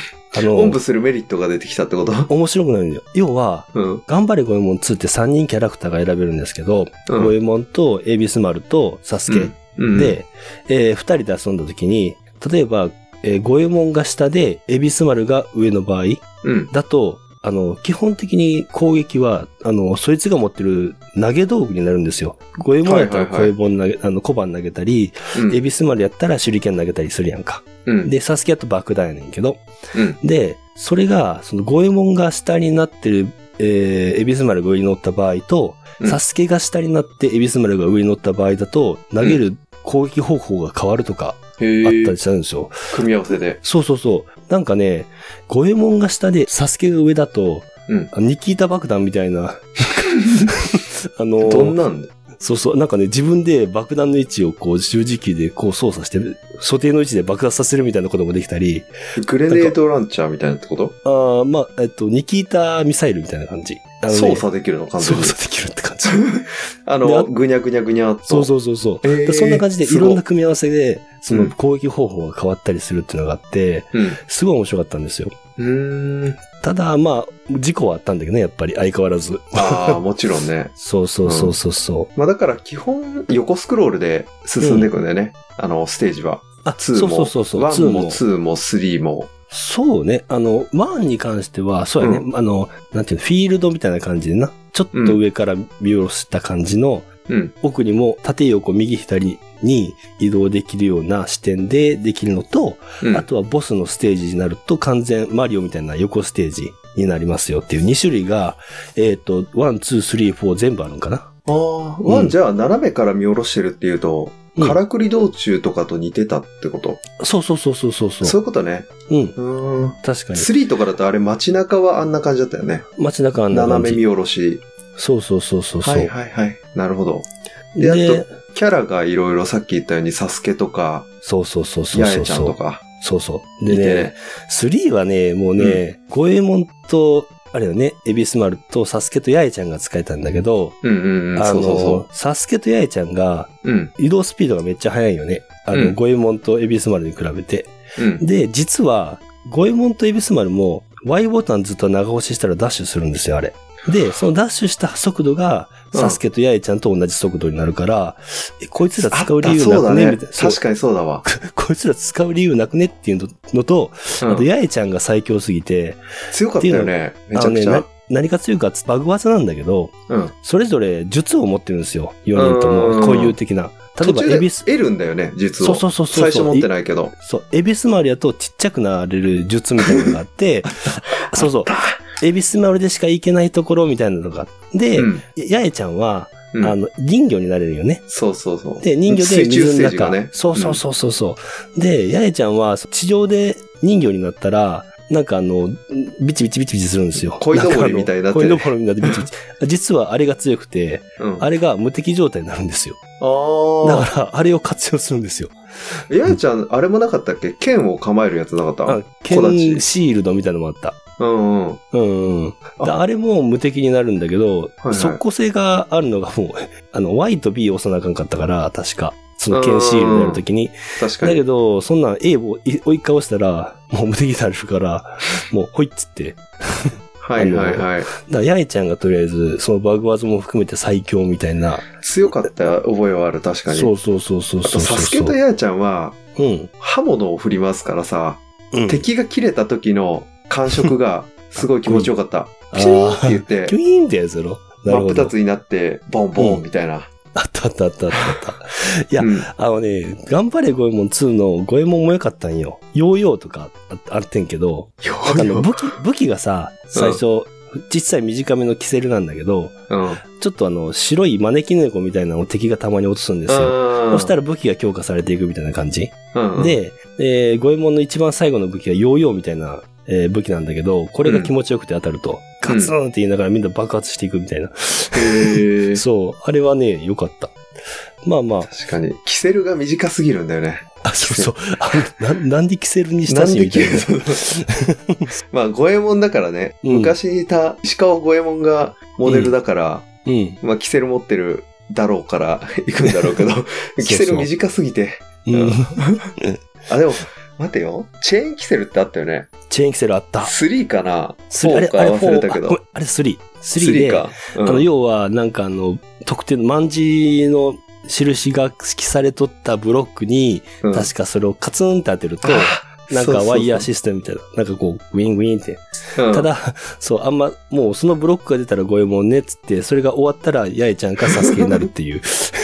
あの、おんぶするメリットが出てきたってこと？面白くなるんだよ。要は、うん。頑張れゴエモン2って3人キャラクターが選べるんですけど、うんゴエモンとエビスマルとサスケうん、で、えー二人で遊んだ時に、例えば、えーゴエモンが下でエビスマルが上の場合うん。だと、あの、基本的に攻撃は、あの、そいつが持ってる投げ道具になるんですよ。ゴエモンやったらはいはいはいゴエモン投げ、あの、小判投げたり、うん。エビスマルやったら手裏剣投げたりするやんか。うん。で、サスケやと爆弾やねんけど。うん。で、それが、そのゴエモンが下になってる、えー、エビスマルが上に乗った場合と、うんサスケが下になってエビスマルが上に乗った場合だと、投げる攻撃方法が変わるとかあったり。するんですよ。組み合わせで。そうそうそう。なんかね、ゴエモンが下でサスケが上だと、うん。あニキータ爆弾みたいな、あの、どんなんで？そうそう、なんかね、自分で爆弾の位置をこう十字キーでこう操作してる、所定の位置で爆発させるみたいなこともできたり、グレネードランチャーみたいなってこと？あーまあ、えっと、ニキータミサイルみたいな感じ。操作できるの完全に。操作できるって感じ。あの、ぐにゃぐにゃぐにゃっと。そうそうそうそう。えーでそんな感じでいろんな組み合わせで、そうんの攻撃方法が変わったりするっていうのがあって、うん。すごい面白かったんですよ。うーん。ただ、まあ、事故はあったんだけどね、やっぱり相変わらず。ああ、もちろんね。そうそうそうそうそう。まあだから基本横スクロールで進んでいくんだよね。あの、ステージは。あ、2そうも、そうそうそう。1も2 2も3も。そうね。あの、1に関しては、そうやね。うあの、なんていうの、フィールドみたいな感じでな。ちょっと上から見下ろした感じの、うん。奥にも縦横右左に移動できるような視点でできるのと、うん。あとはボスのステージになると完全マリオみたいな横ステージになりますよっていう2種類が、えっ、と、1、2、3、4全部あるんかな。ああ、うんワンじゃあ斜めから見下ろしてるっていうと、うんからくり道中とかと似てたってこと、そうそうそうそうそうそう。そういうことね。うん。うーん。確かに。3とかだとあれ街中はあんな感じだったよね。街中あんな感じ。斜め見下ろし。そうそうそうそう。はいはいはい。なるほど。で、であと、キャラがいろいろさっき言ったように、サスケとか、そうそうそうそうヤエそうそう。ちゃんとか、そうそう。でねね、3はね、もうね、ゴエモンと、あれよね、エビスマルとサスケとヤエちゃんが使えたんだけど、うんうんうん、あそうそうその、サスケとヤエちゃんが。移動スピードがめっちゃ速いよね。あの、うんゴエモンとエビスマルに比べて。うん。で、実は、ゴエモンとエビスマルも Y ボタンずっと長押ししたらダッシュするんですよ、あれ。で、そのダッシュした速度が、うんサスケとヤエちゃんと同じ速度になるから、え、こいつらあ使う理由なくねみたいな。。そう確かにそうだわ。こいつら使う理由なくねっていうのと、うんあと、ヤエちゃんが最強すぎて、強かったよね。めちゃくちゃ何か強いかバグ技なんだけど、うん。それぞれ術を持ってるんですよ。4人とうんも。固有的な。例えば、エビス、得るんだよね、実を。そうそうそうそう。最初持ってないけど。そう、エビスマルやとちっちゃくなれる術みたいなのがあって、そうそう、エビスマルでしか行けないところみたいなのがあって、で、うんヤエちゃんは、うんあの、人魚になれるよね。そうそうそう。で、人魚で水の中。そうそうそうそうそう。で、ヤエちゃんは地上で人魚になったら、なんかあの、ビチビチビチビチするんですよ。鯉のぼりみたいになって鯉のぼりみたいになってビチビチ。実はあれが強くて、うん。あれが無敵状態になるんですよ。あだから、あれを活用するんですよ。あ。ややちゃん、あれもなかったっけ？剣を構えるやつなかった？あケ小立ンシールドみたいなのもあった。うんうん。うんうん。ああれも無敵になるんだけど、はい速攻性があるのがもう、あの、Y と B を押さなあかんかったから、確か。そのケンシールドやるときに。だけ確かに。ど、そんなん A をい追いかわしたら、もう無敵になるから、もうほいっつって。はいはいはい。だから、ヤエちゃんがとりあえず、そのバグワズも含めて最強みたいな。強かった覚えはある、確かに。そうそうそうそうあと、そうそう。サスケとヤヤちゃんは、うん。刃物を振りますからさ、うん。敵が切れた時の感触がすごい気持ちよかった。あピシーンって言ってキュ、イーンってやつやろ？なるほど。真っ二つになって、ボンボンみたいな。あったあったあったあったあった。いやうんあのね、頑張れゴエモン2のゴエモンも良かったんよ。ヨーヨーとかああってんけど、よなんかあのよ武器、武器がさ、最初、小さい短めのキセルなんだけど、うん。ちょっとあの、白い招き猫みたいなのを敵がたまに落とすんですよ。そしたら、ら武器が強化されていくみたいな感じ。うん、で、えー、ゴエモンの一番最後の武器はヨーヨーみたいな、えー武器なんだけど、これが気持ちよくて当たると、カツンって言いながらみんな爆発していくみたいな。へー そう、あれはね、良かった。まあまあ、確かに。キセルが短すぎるんだよね。あ、そうそう。あななんでキセルにしたしみたいな。キ まあ、五右衛門だからね。うん昔にいた石川五右衛門がモデルだから、うん。まあ、キセル持ってるだろうから 行くんだろうけど、キセル短すぎて。うん。あ、でも、待てよ。チェーンキセルってあったよね。チェーンキセルあった。3かな？ three あれ、4かあれ、忘れたけどフォーあごめん。あれ3。3で、か。うんあの、要は、なんかあの、特定の万字の印が記されとったブロックに、うん確かそれをカツンって当てると、あなんかワイヤーシステムみたいな、なんかこう、ウィンウィンって。そうんただ、そう、あんま、もうそのブロックが出たらゴエモンねっつって、それが終わったら、八重ちゃんかサスケになるっていう。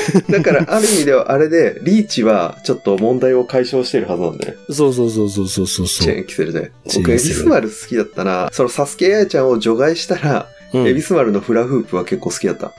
だから、ある意味では、あれで、リーチは、ちょっと問題を解消してるはずなんだよね。そうそうそうそうそうそうそチェーう。ンキセルで。チェーン僕、エビスマル好きだったな。その、サスケヤヤちゃんを除外したら、うんエビスマルのフラフープは結構好きだった。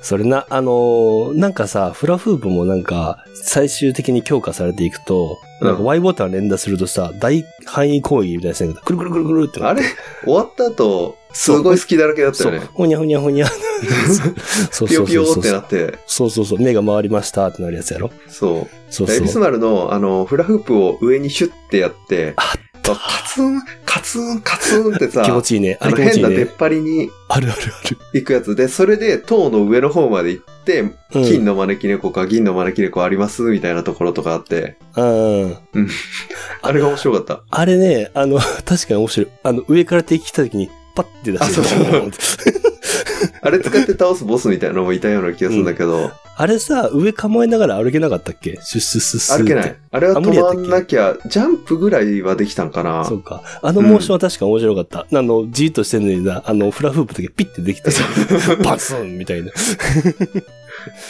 それな、あのーなんかさ、フラフープもなんか、最終的に強化されていくと、うん。なんか Y ボタン連打するとさ、大範囲攻撃みたいな線が、くるくるくるくるってなって。あれ？終わった後、すごい好きだらけだったそう。よね。、ほにゃほにゃほにゃ。そうピヨピヨそう。そうってなって、そうそうそう、目が回りましたってなるやつやろ。そう。そうエビスそう。マルの、あの、フラフープを上にシュッてやって、あカツン、カツン、カツンってさ、気持ちいいね。ああの変な出っ。張りにあるあるある。行くやつで、それで塔の上の方まで行って、うん金の招き猫か銀の招き猫ありますみたいなところとかあって、うん。あれが面白かった。あれね、あの、確かに面白い。あの、上から敵来た時に、パッて出して、あれ使って倒すボスみたいなのもいたような気がするんだけど、あれさ、上構えながら歩けなかったっけ？シュッシュッシュッシュッ歩けない。あれは止まんなきゃ、ジャンプぐらいはできたんかな。そうか。あのモーションは確か面白かった。あの、じーっとしてんのにな、あの、フラフープだけピッてできて、パ ツンみたいな。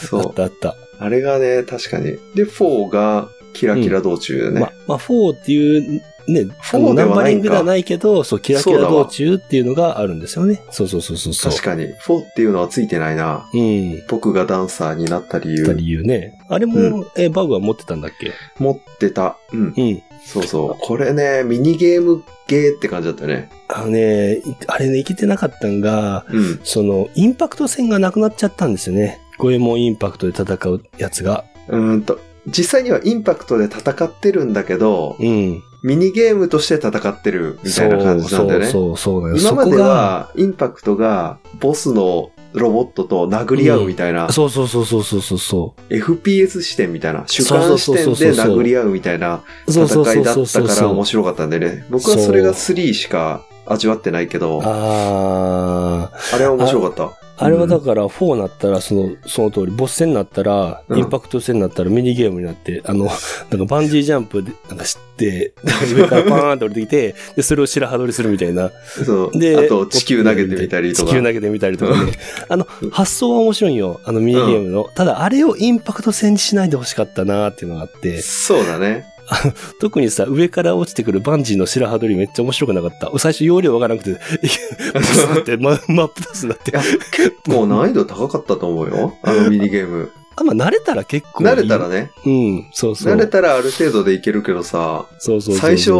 そうあったあった。あれがね、確かに。で、4がキラキラ道中ね。ま、まあ、4っていう、ね、あ4のナンバリングではないけど、そう、キラキラ道中っていうのがあるんですよね。そうそうそうそう。確かに。4っていうのはついてないな。うん。僕がダンサーになった理た由。理由ね。あれも、うえ、バグは持ってたんだっけ？持ってた。うん。うん。そうそう。これね、ミニゲームゲーって感じだったよね。あのね、いあれね、いけてなかったんが、うん。その、インパクト戦がなくなっちゃったんですよね。五右衛門インパクトで戦うやつが。うーんと、実際にはインパクトで戦ってるんだけど、うん。ミニゲームとして戦ってるみたいな感じなんだよね。そうそうそう今までは、インパクトがボスのロボットと殴り合うみたいな、そうそうそうそうそうそうそ FPS 視点みたいな、主観視点で殴り合うみたいなう。そうそう戦いだったから面白かったんでね。僕はそれが3しか味わってないけど、ああれは面白かった。あ、あれはだから4になったら、その、その通り、ボス戦になったら、うんインパクト戦になったらミニゲームになって、あの、なんかバンジージャンプで、なんか知って、上からパーンって降りてきて、で、それを白羽取りするみたいな。そう。で、あと、地球投げてみたりとか。地球投げてみたりとかね。あの、発想は面白いよ。あのミニゲームの。ただ、あれをインパクト戦にしないでほしかったなっていうのがあって。そうだね。特にさ、上から落ちてくるバンジーの白羽取りめっちゃ面白くなかった。最初容量わからなくて、ブスって、ま、真っ二つになって結構難易度高かったと思うよ。あのミニゲーム。あ、まあ、慣れたら結構。慣れたらね。うん、そうそう。慣れたらある程度でいけるけどさ、そうそう最初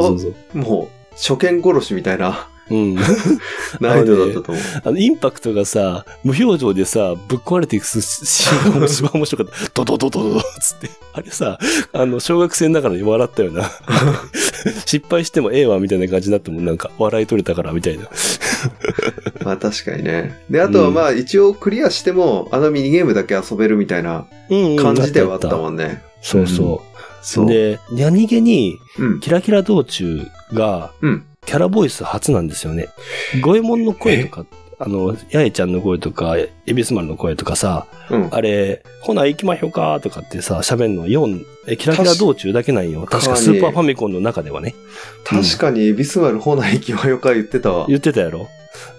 もう、初見殺しみたいなうん。難易度だったと思う。あの、インパクトがさ、無表情でさ、ぶっ壊れていくシーンが一番面白かった。ドドドドドドつって。あれさ、あの、小学生ながらに笑ったよな。失敗してもええわ、みたいな感じになってもなんか、笑い取れたから、みたいな。まあ確かにね。で、あとはまあ一応クリアしても、あのミニゲームだけ遊べるみたいなうん、うん。感じではあったん。もんね。そうそう。そう。で、何気に、うん。キラキラ道中が、うん。キャラボイス初なんですよね。五右衛門の声とか、あの、八重ちゃんの声とか、エビスマルの声とかさ、うん。あれ、ほな行きましょうかとかってさ、喋るの4、え、キラキラ道中だけなんよ。確かスーパーファミコンの中ではね。確かにエビスマルホナイキはよか言ってたわ。言ってたやろ？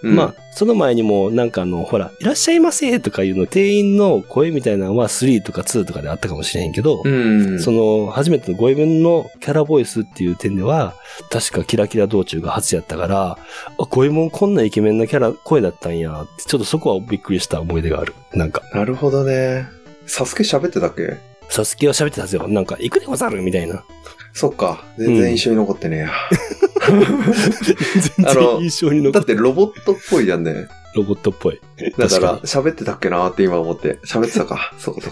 うんまあ、その前にも、なんかあの、ほら、いらっしゃいませとかいうの、店員の声みたいなのは3とか2とかであったかもしれへんけど、うん。その、初めてのご意分のキャラボイスっていう点では、確かキラキラ道中が初やったから、あ、ご意分こんなイケメンなキャラ、声だったんやって、ちょっとそこはびっくりした思い出がある。なんか、なるほどね。サスケ喋ってたっけ？サスケは喋ってたはずよ。なんか、行くでござるみたいな。そっか。全然印象に残ってねえや。全然印象に残っだってロボットっぽいじゃんね。ロボットっぽい。だから、喋ってたっけなって今思って。喋ってたか。そうか。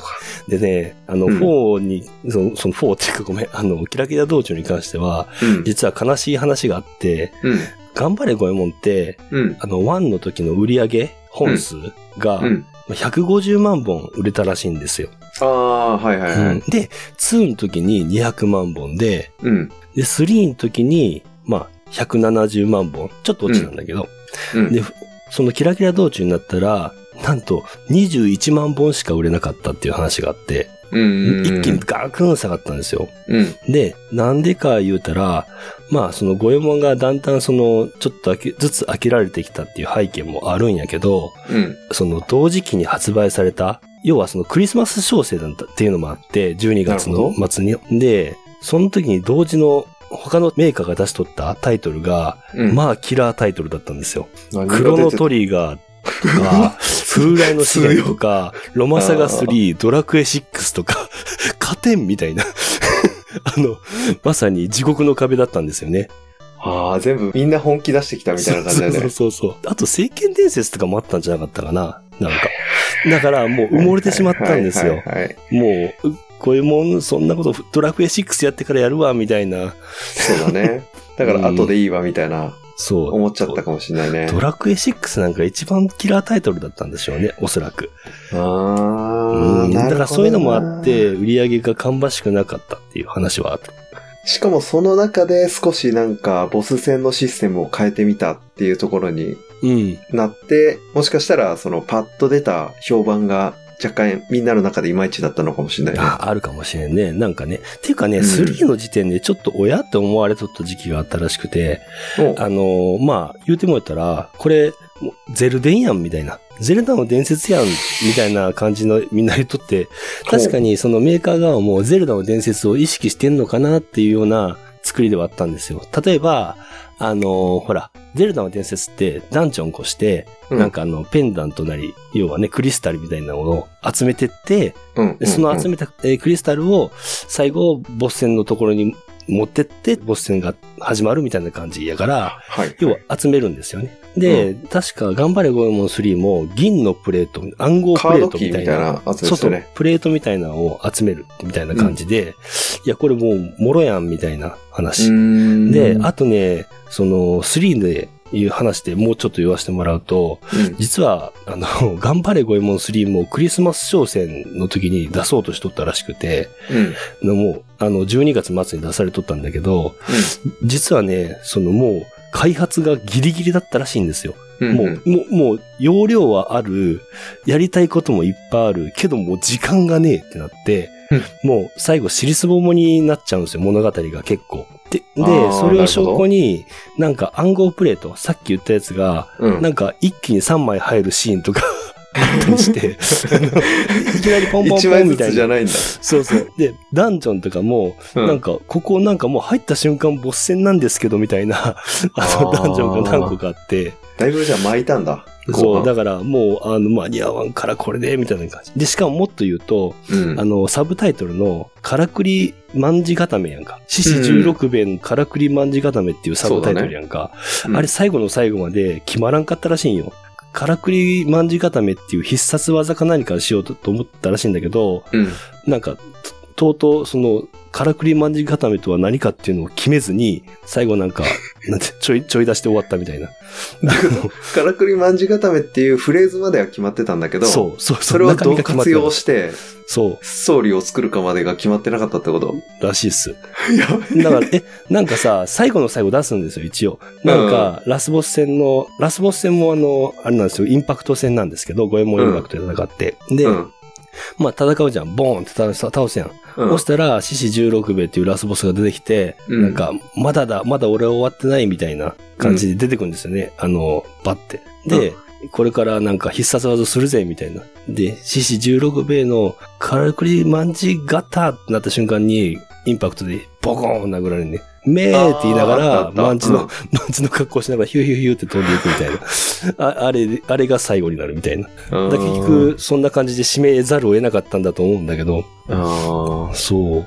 でね、あの、うん4に、その、その4っていうかごめん、あの、キラキラ道中に関しては、うん。実は悲しい話があって、うん。頑張れゴエモンって、うん。あの、1の時の売り上げ本数が、うん。150万本売れたらしいんですよ。ああ、はいはいはい。うんで、2の時に200万本で、うん。で、3の時に、まあ、170万本。ちょっと落ちたんだけど。うん。で、そのキラキラ道中になったら、なんと21万本しか売れなかったっていう話があって、うん。一気にガクン下がったんですよ。うん。で、なんでか言うたら、まあ、その五右衛門がだんだんその、ちょっとずつ飽きられてきたっていう背景もあるんやけど、うん。その同時期に発売された、要はそのクリスマス商戦だったっていうのもあって、12月のな末に。で、その時に同時の他のメーカーが出しとったタイトルが、うん。まあキラータイトルだったんですよ。クロノトリガーとか、風来の試練とか、ロマサガ3、ドラクエ6とか、加点みたいな。あの、まさに地獄の壁だったんですよね。ああ、全部みんな本気出してきたみたいな感じだよそうね。そうそうそう。あと、聖剣伝説とかもあったんじゃなかったかななんか。だから、もう埋もれてしまったんですよ。もう、こういうもん、そんなこと、ドラクエ6やってからやるわ、みたいな。そうだね。だから後でいいわみたいなそう。思っちゃったかもしれないね。ドラクエ6なんか一番キラータイトルだったんでしょうね、おそらく。ああ、うんだからそういうのもあって、売り上げが芳しくなかったっていう話はある。しかもその中で少しなんかボス戦のシステムを変えてみたっていうところにうん。なって、もしかしたらそのパッと出た評判が若干みんなの中でいまいちだったのかもしれないね。あ、あるかもしれんね。なんかね。っていうかね、うん3の時点でちょっと親って思われとった時期があったらしくて、おあのーまあ、言うてもらったら、これ、ゼルデンやんみたいな。ゼルダの伝説やんみたいな感じのみんな言っとって、確かにそのメーカー側もゼルダの伝説を意識してんのかなっていうような作りではあったんですよ。例えば、あのーほら、ゼルダの伝説ってダンジョン越して、うん。なんかあの、ペンダントなり、要はね、クリスタルみたいなものを集めてって、うん。でその集めめた、えークリスタルを最後、ボス戦のところに持ってって、ボス戦が始まるみたいな感じやから、はい。要は集めるんですよね。で、確か、頑張れゴエモン3も銀のプレート、暗号プレカートみたいな。みたいなやつそうそうプレートみたいなのを集めるみたいな感じで、いや、これもう、もろやんみたいな話。で、あとね、その、3でいう話でもうちょっと言わせてもらうと、うん実は、あの、頑張れゴエモン3もクリスマス商戦の時に出そうとしとったらしくて、うん。のもう、あの、12月末に出されとったんだけど、実はね、そのもう、開発がギリギリだったらしいんですよ。うん。もう、もう、もう、容量はある、やりたいこともいっぱいある、けどもう時間がねえってなって、もう最後尻すぼもになっちゃうんですよ、物語が結構。で、でそれを証拠に、なんか暗号プレート、さっき言ったやつが、うん。なんか一気に3枚入るシーンとかあったりして、いきなりポンポンポンみたいな。つじゃないんだ。そうそう。で、ダンジョンとかも、うんなんか、ここなんかもう入った瞬間ボス戦なんですけど、みたいな、あの、ダンジョンが何個かあって、だいぶじゃあ巻いたんだ。そう、だだからもう、あの、間に合わんからこれで、みたいな感じ。で、しかももっと言うと、うん。あの、サブタイトルの、からくり万字固めやんか。獅子十六弁からくり万字固めっていうサブタイトルやんか。うんあれ最後の最後まで決まらんかったらしいんよ。からくり万字固めっていう必殺技か何かしようとと思ったらしいんだけど、うん。なんか、ととうとう、その、からくり万字固めとは何かっていうのを決めずに、最後なんか、なんて、ちょい、ちょい出して終わったみたいな。からくりまんじ固めっていうフレーズまでは決まってたんだけど、そう、そう、そう。それを中身どう活用して、たそストーリーを作るかまでが決まってなかったってこと？う、らしいっす。だから、え、なんかさ、最後の最後出すんですよ、一応。なんか、ラスボス戦の、ラスボス戦もあの、あれなんですよ、インパクト戦なんですけど、五右衛門インパクトで戦って。で、うん。まあ戦うじゃん、ボーンって倒す倒すやん。うんそしたら、獅子十六兵衛っていうラスボスが出てきて、うんなんか、まだだ、まだ俺は終わってないみたいな感じで出てくるんですよね。あの、バッて。で、これからなんか必殺技するぜ、みたいな。で、獅子十六兵衛のからくりマンジガタってなった瞬間に、インパクトでボコーン殴られるね。めーって言いながら、マンチの、うんマンチの格好しながらヒューヒューヒューって飛んでいくみたいな。ああれ、あれが最後になるみたいな。だ結局、そんな感じで締めざるを得なかったんだと思うんだけど、あそう。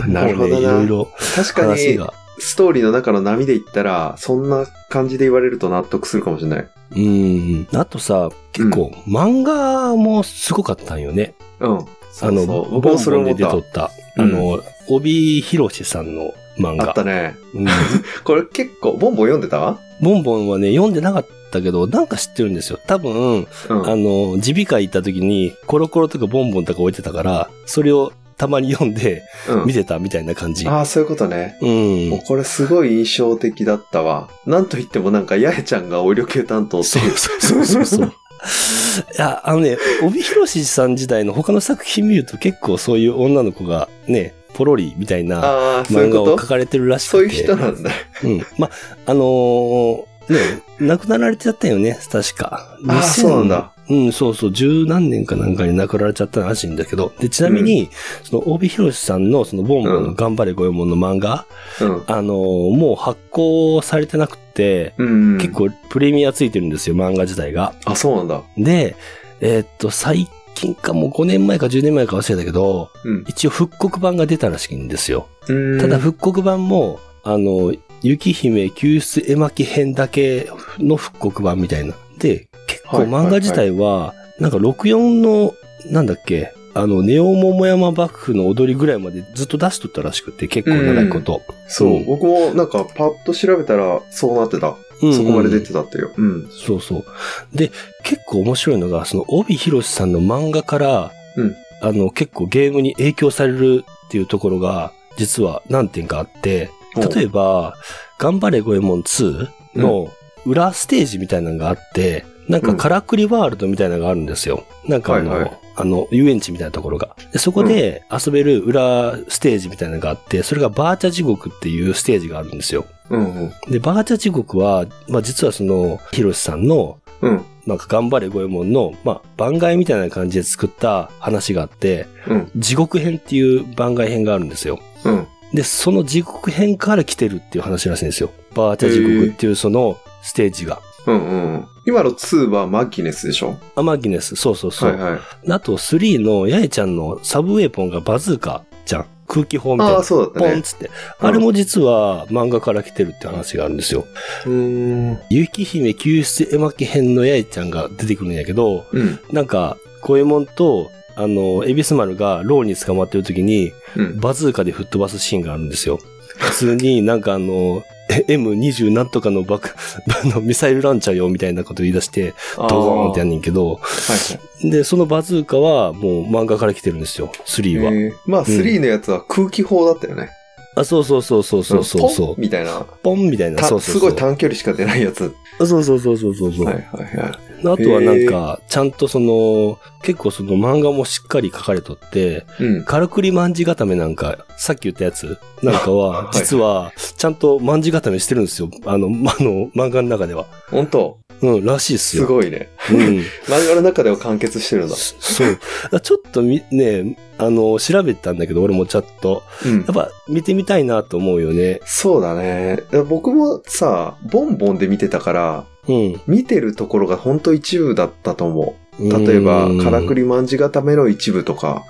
ーなるほどねいろいな。ろ確かに。ストーリーの中の波で言ったら、そんな感じで言われると納得するかもしれない。うん。あとさ、結構、漫画もすごかったんよね。うん。あそうの、そう僕もそれボンボンで思った。出とった。うんあの、帯広志さんの漫画。あったね。うん これ結構、ボンボン読んでた？ボンボンはね、読んでなかったけど、なんか知ってるんですよ。多分、うん。あの、耳鼻科行った時に、コロコロとかボンボンとか置いてたから、それをたまに読んでうん見てたみたいな感じ。ああ、そういうことね。うんもう。これすごい印象的だったわ。なんといってもなんか、八重ちゃんがオイル系担当ってそういう。そうそうそう。いや、あのね、帯広さん時代の他の作品見ると結構そういう女の子がね、ポロリみたいなああ、そうい漫画を描かれてるらしくて。そういう人なんだ。うん。ま、あのーね、亡くなられちゃったよね、確か。ああ、そうなんだ。うん、そうそう、十何年かなんかに亡くなられちゃったらしいんだけど。で、ちなみに、その、帯広さんの、その、ボンボンの頑張れ五右衛門の漫画、うん。あのーもう発行されてなくて、うん。結。構プレミアついてるんですよ、漫画自体が。あ、そうなんだ。で、えーっと、最近かもう5年前か10年前か忘れたけど、うん。一応復刻版が出たらしいんですよ。うんただ、復刻版も、あの、雪姫救出絵巻編だけの復刻版みたいな。で、結構漫画自体は、なんか64の、なんだっけ、あの、ネオ桃山幕府の踊りぐらいまでずっと出しとったらしくて、結構長いこと。そう、うん僕もなんかパッと調べたらそうなってた。うんそこまで出てたってよ。うん。そうそう。で、結構面白いのが、その、帯広さんの漫画から、うんあの、結構ゲームに影響されるっていうところが、実は何点かあって、例えば、頑張れ五右衛門2の裏ステージみたいなのがあって、なんかカラクリワールドみたいなのがあるんですよ。なんかあの、はいはいあの、遊園地みたいなところが。でそこで遊べる裏ステージみたいなのがあって、それがバーチャ地獄っていうステージがあるんですよ。うんうん。で、バーチャ地獄は、まあ実はその、ヒロシさんの、うん。なんか頑張れ五右衛門の、まあ番外みたいな感じで作った話があって、うん。地獄編っていう番外編があるんですよ。うん。で、その地獄編から来てるっていう話らしいんですよ。バーチャ地獄っていうそのステージが。うんうん。今の2はマギネスでしょ？アマギネス、そうそうそう。はいはい。あと3のヤエちゃんのサブウェポンがバズーカじゃん。空気砲みたいなああ、。そうだったね。ポンっつって。あれも実は漫画から来てるって話があるんですよ。うーん。雪姫救出絵巻編のヤエちゃんが出てくるんやけど、うん。なんか、五右衛門と、あの、エビス丸がローに捕まってる時に、うん。バズーカで吹っ飛ばすシーンがあるんですよ。普通になんかあの、え M20 なんとかの爆、あの、ミサイルランチャーよみたいなこと言い出して、ドーンってやんねんけど、はいで、そのバズーカはもう漫画から来てるんですよ、3は。はい。えーまあ、3のやつは空気砲だったよね。あ、そうそうそうそうそうそうそポンう。みたいな。ポンみたいな、たそうそうそう。すごい短距離しか出ないやつ。そうそうそうそうそうそう。はいはいはい。あとはなんか、ちゃんとその、結構その漫画もしっかり書かれとって、うん。カラクリ卍固めなんか、さっき言ったやつ？なんかは はい実は、ちゃんと卍固めしてるんですよ。あの、ま あの、漫画の中では。本当？うん、らしいっすすよ。ごいね。うん。漫画の中では完結してるんだ。そそう。だちょっとみ、ね、あの、調べてたんだけど、俺もちょっと。うんやっ。ぱ、見てみたいなと思うよね。そうだね。僕もさ、ボンボンで見てたから、うん。見てるところが本当一部だったと思う。例えば、カラクリリ卍固めの一部とか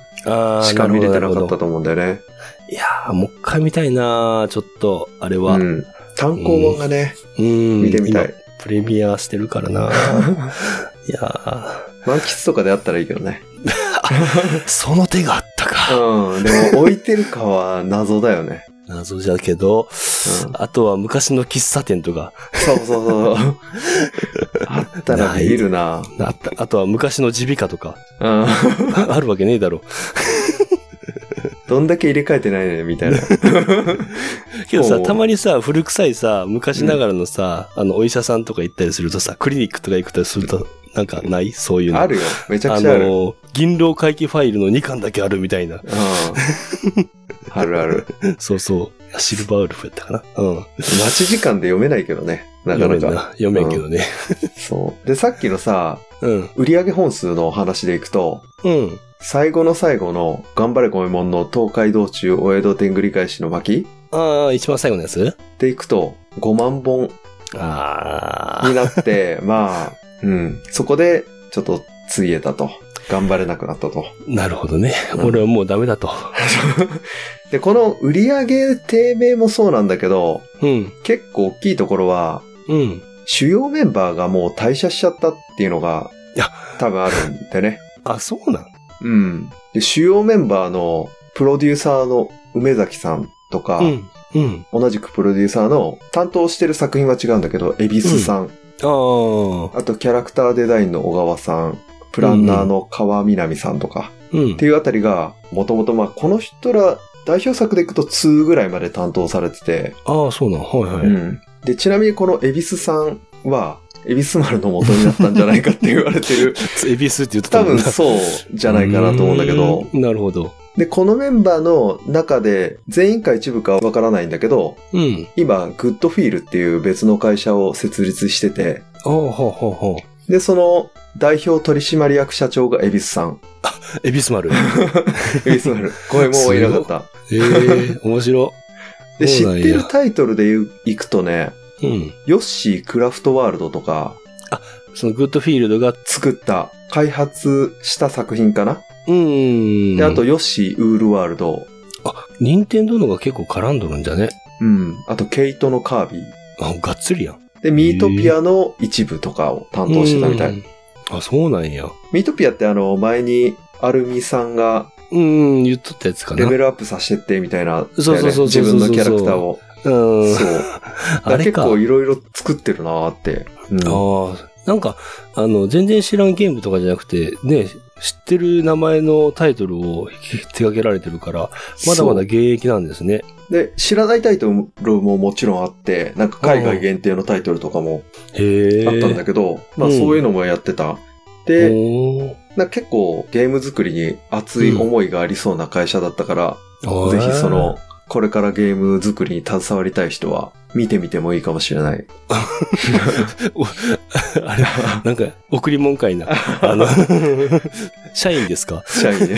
しか見れてなかったと思うんだよね。いやー、もう一回見たいなちょっと、あれは。うん。単行本がね、うん。見てみたい今。プレミアしてるからな いや満喫とかであったらいいけどね。ー、その手があったか。うん。でも置いてるかは謎だよね。謎じゃけど、うんあとは昔の喫茶店とか、そうそうそう。あったらビビるな。あったあとは昔の耳鼻科とか、うん。あるわけねえだろ。どんだけ入れ替えてないね、みたいな。けどさ、たまにさ、古臭いさ、昔ながらのさ、あの、お医者さんとか行ったりするとさ、クリニックとか行くとすると、なんかない？そういうの。あるよ。めちゃあくちゃある。うん。の、銀狼回帰ファイルの2巻だけあるみたいな。あるある。そうそう。シルバーウルフやったかな。うん。待ち時間で読めないけどね。なかなか。読めんけどね。そう。で、さっきのさ、うん。売上本数の話でいくと、うん。最後の最後の、頑張れ五右衛門の東海道中お江戸天繰り返しの巻ああ、一番最後のやつ？でいくと、5万本ああ。になって、まあ、うん。そこで、ちょっと、ついえたと。頑張れなくなったと。なるほどね。うん俺はもうダメだと。で、この売上低迷もそうなんだけど、うん。結構大きいところは、うん。主要メンバーがもう退社しちゃったっていうのがいや、多分あるんでね。あ、そうなん？うん。で、主要メンバーのプロデューサーの梅崎さんとか、うん。うん。同じくプロデューサーの担当してる作品は違うんだけど、恵比寿さん、ああ。あとキャラクターデザインの小川さん、プランナーの川みなみさんとか、うんって。いうあたりが、もともとまあこの人ら代表作でいくと2ぐらいまで担当されてて、ああ、そうなん。はいはい。うん。で、ちなみにこの恵比寿さんは、恵比寿丸の元になったんじゃないかって言われてる。エビスって言ってた多分そうじゃないかなと思うんだけど。なるほど。で、このメンバーの中で、全員か一部かわからないんだけど、うん。今、グッドフィールっていう別の会社を設立してて、ああ、ほうほうほう。で、その代表取締役社長が恵比寿さん。エビス丸。恵比寿丸。これもういなかった。ええ 面白。で、知ってるタイトルで言ういくとね、うん。ヨッシークラフトワールドとか、そのグッドフィールドが、作った、開発した作品かな、うん。で、あと、ヨッシーウールワールド、あ、任天堂のが結構絡んどるんじゃね？うん。あと、ケイトのカービィ。あ、がっつりやん。で、ミートピアの一部とかを担当してたみたい。うん。あ、そうなんや。ミートピアってあの、前に、アルミさんがうん、言っとったやつかな。レベルアップさせてってみたいな、そうそうそう自分のキャラクターを。うん。そう。あれか。結構いろいろ作ってるなーって。うんああ、なんか、あの、全然知らんゲームとかじゃなくて、ね、知ってる名前のタイトルを手掛けられてるから、まだまだ現役なんですね。で、知らないタイトルももちろんあって、なんか海外限定のタイトルとかも。あったんだけど、まあうんそういうのもやってた。で、な結構ゲーム作りに熱い思いがありそうな会社だったから、あぜひその、これからゲーム作りに携わりたい人は見てみてもいいかもしれない。おあれ、なんか、送り物かいな。あの、社員ですか？社員ね。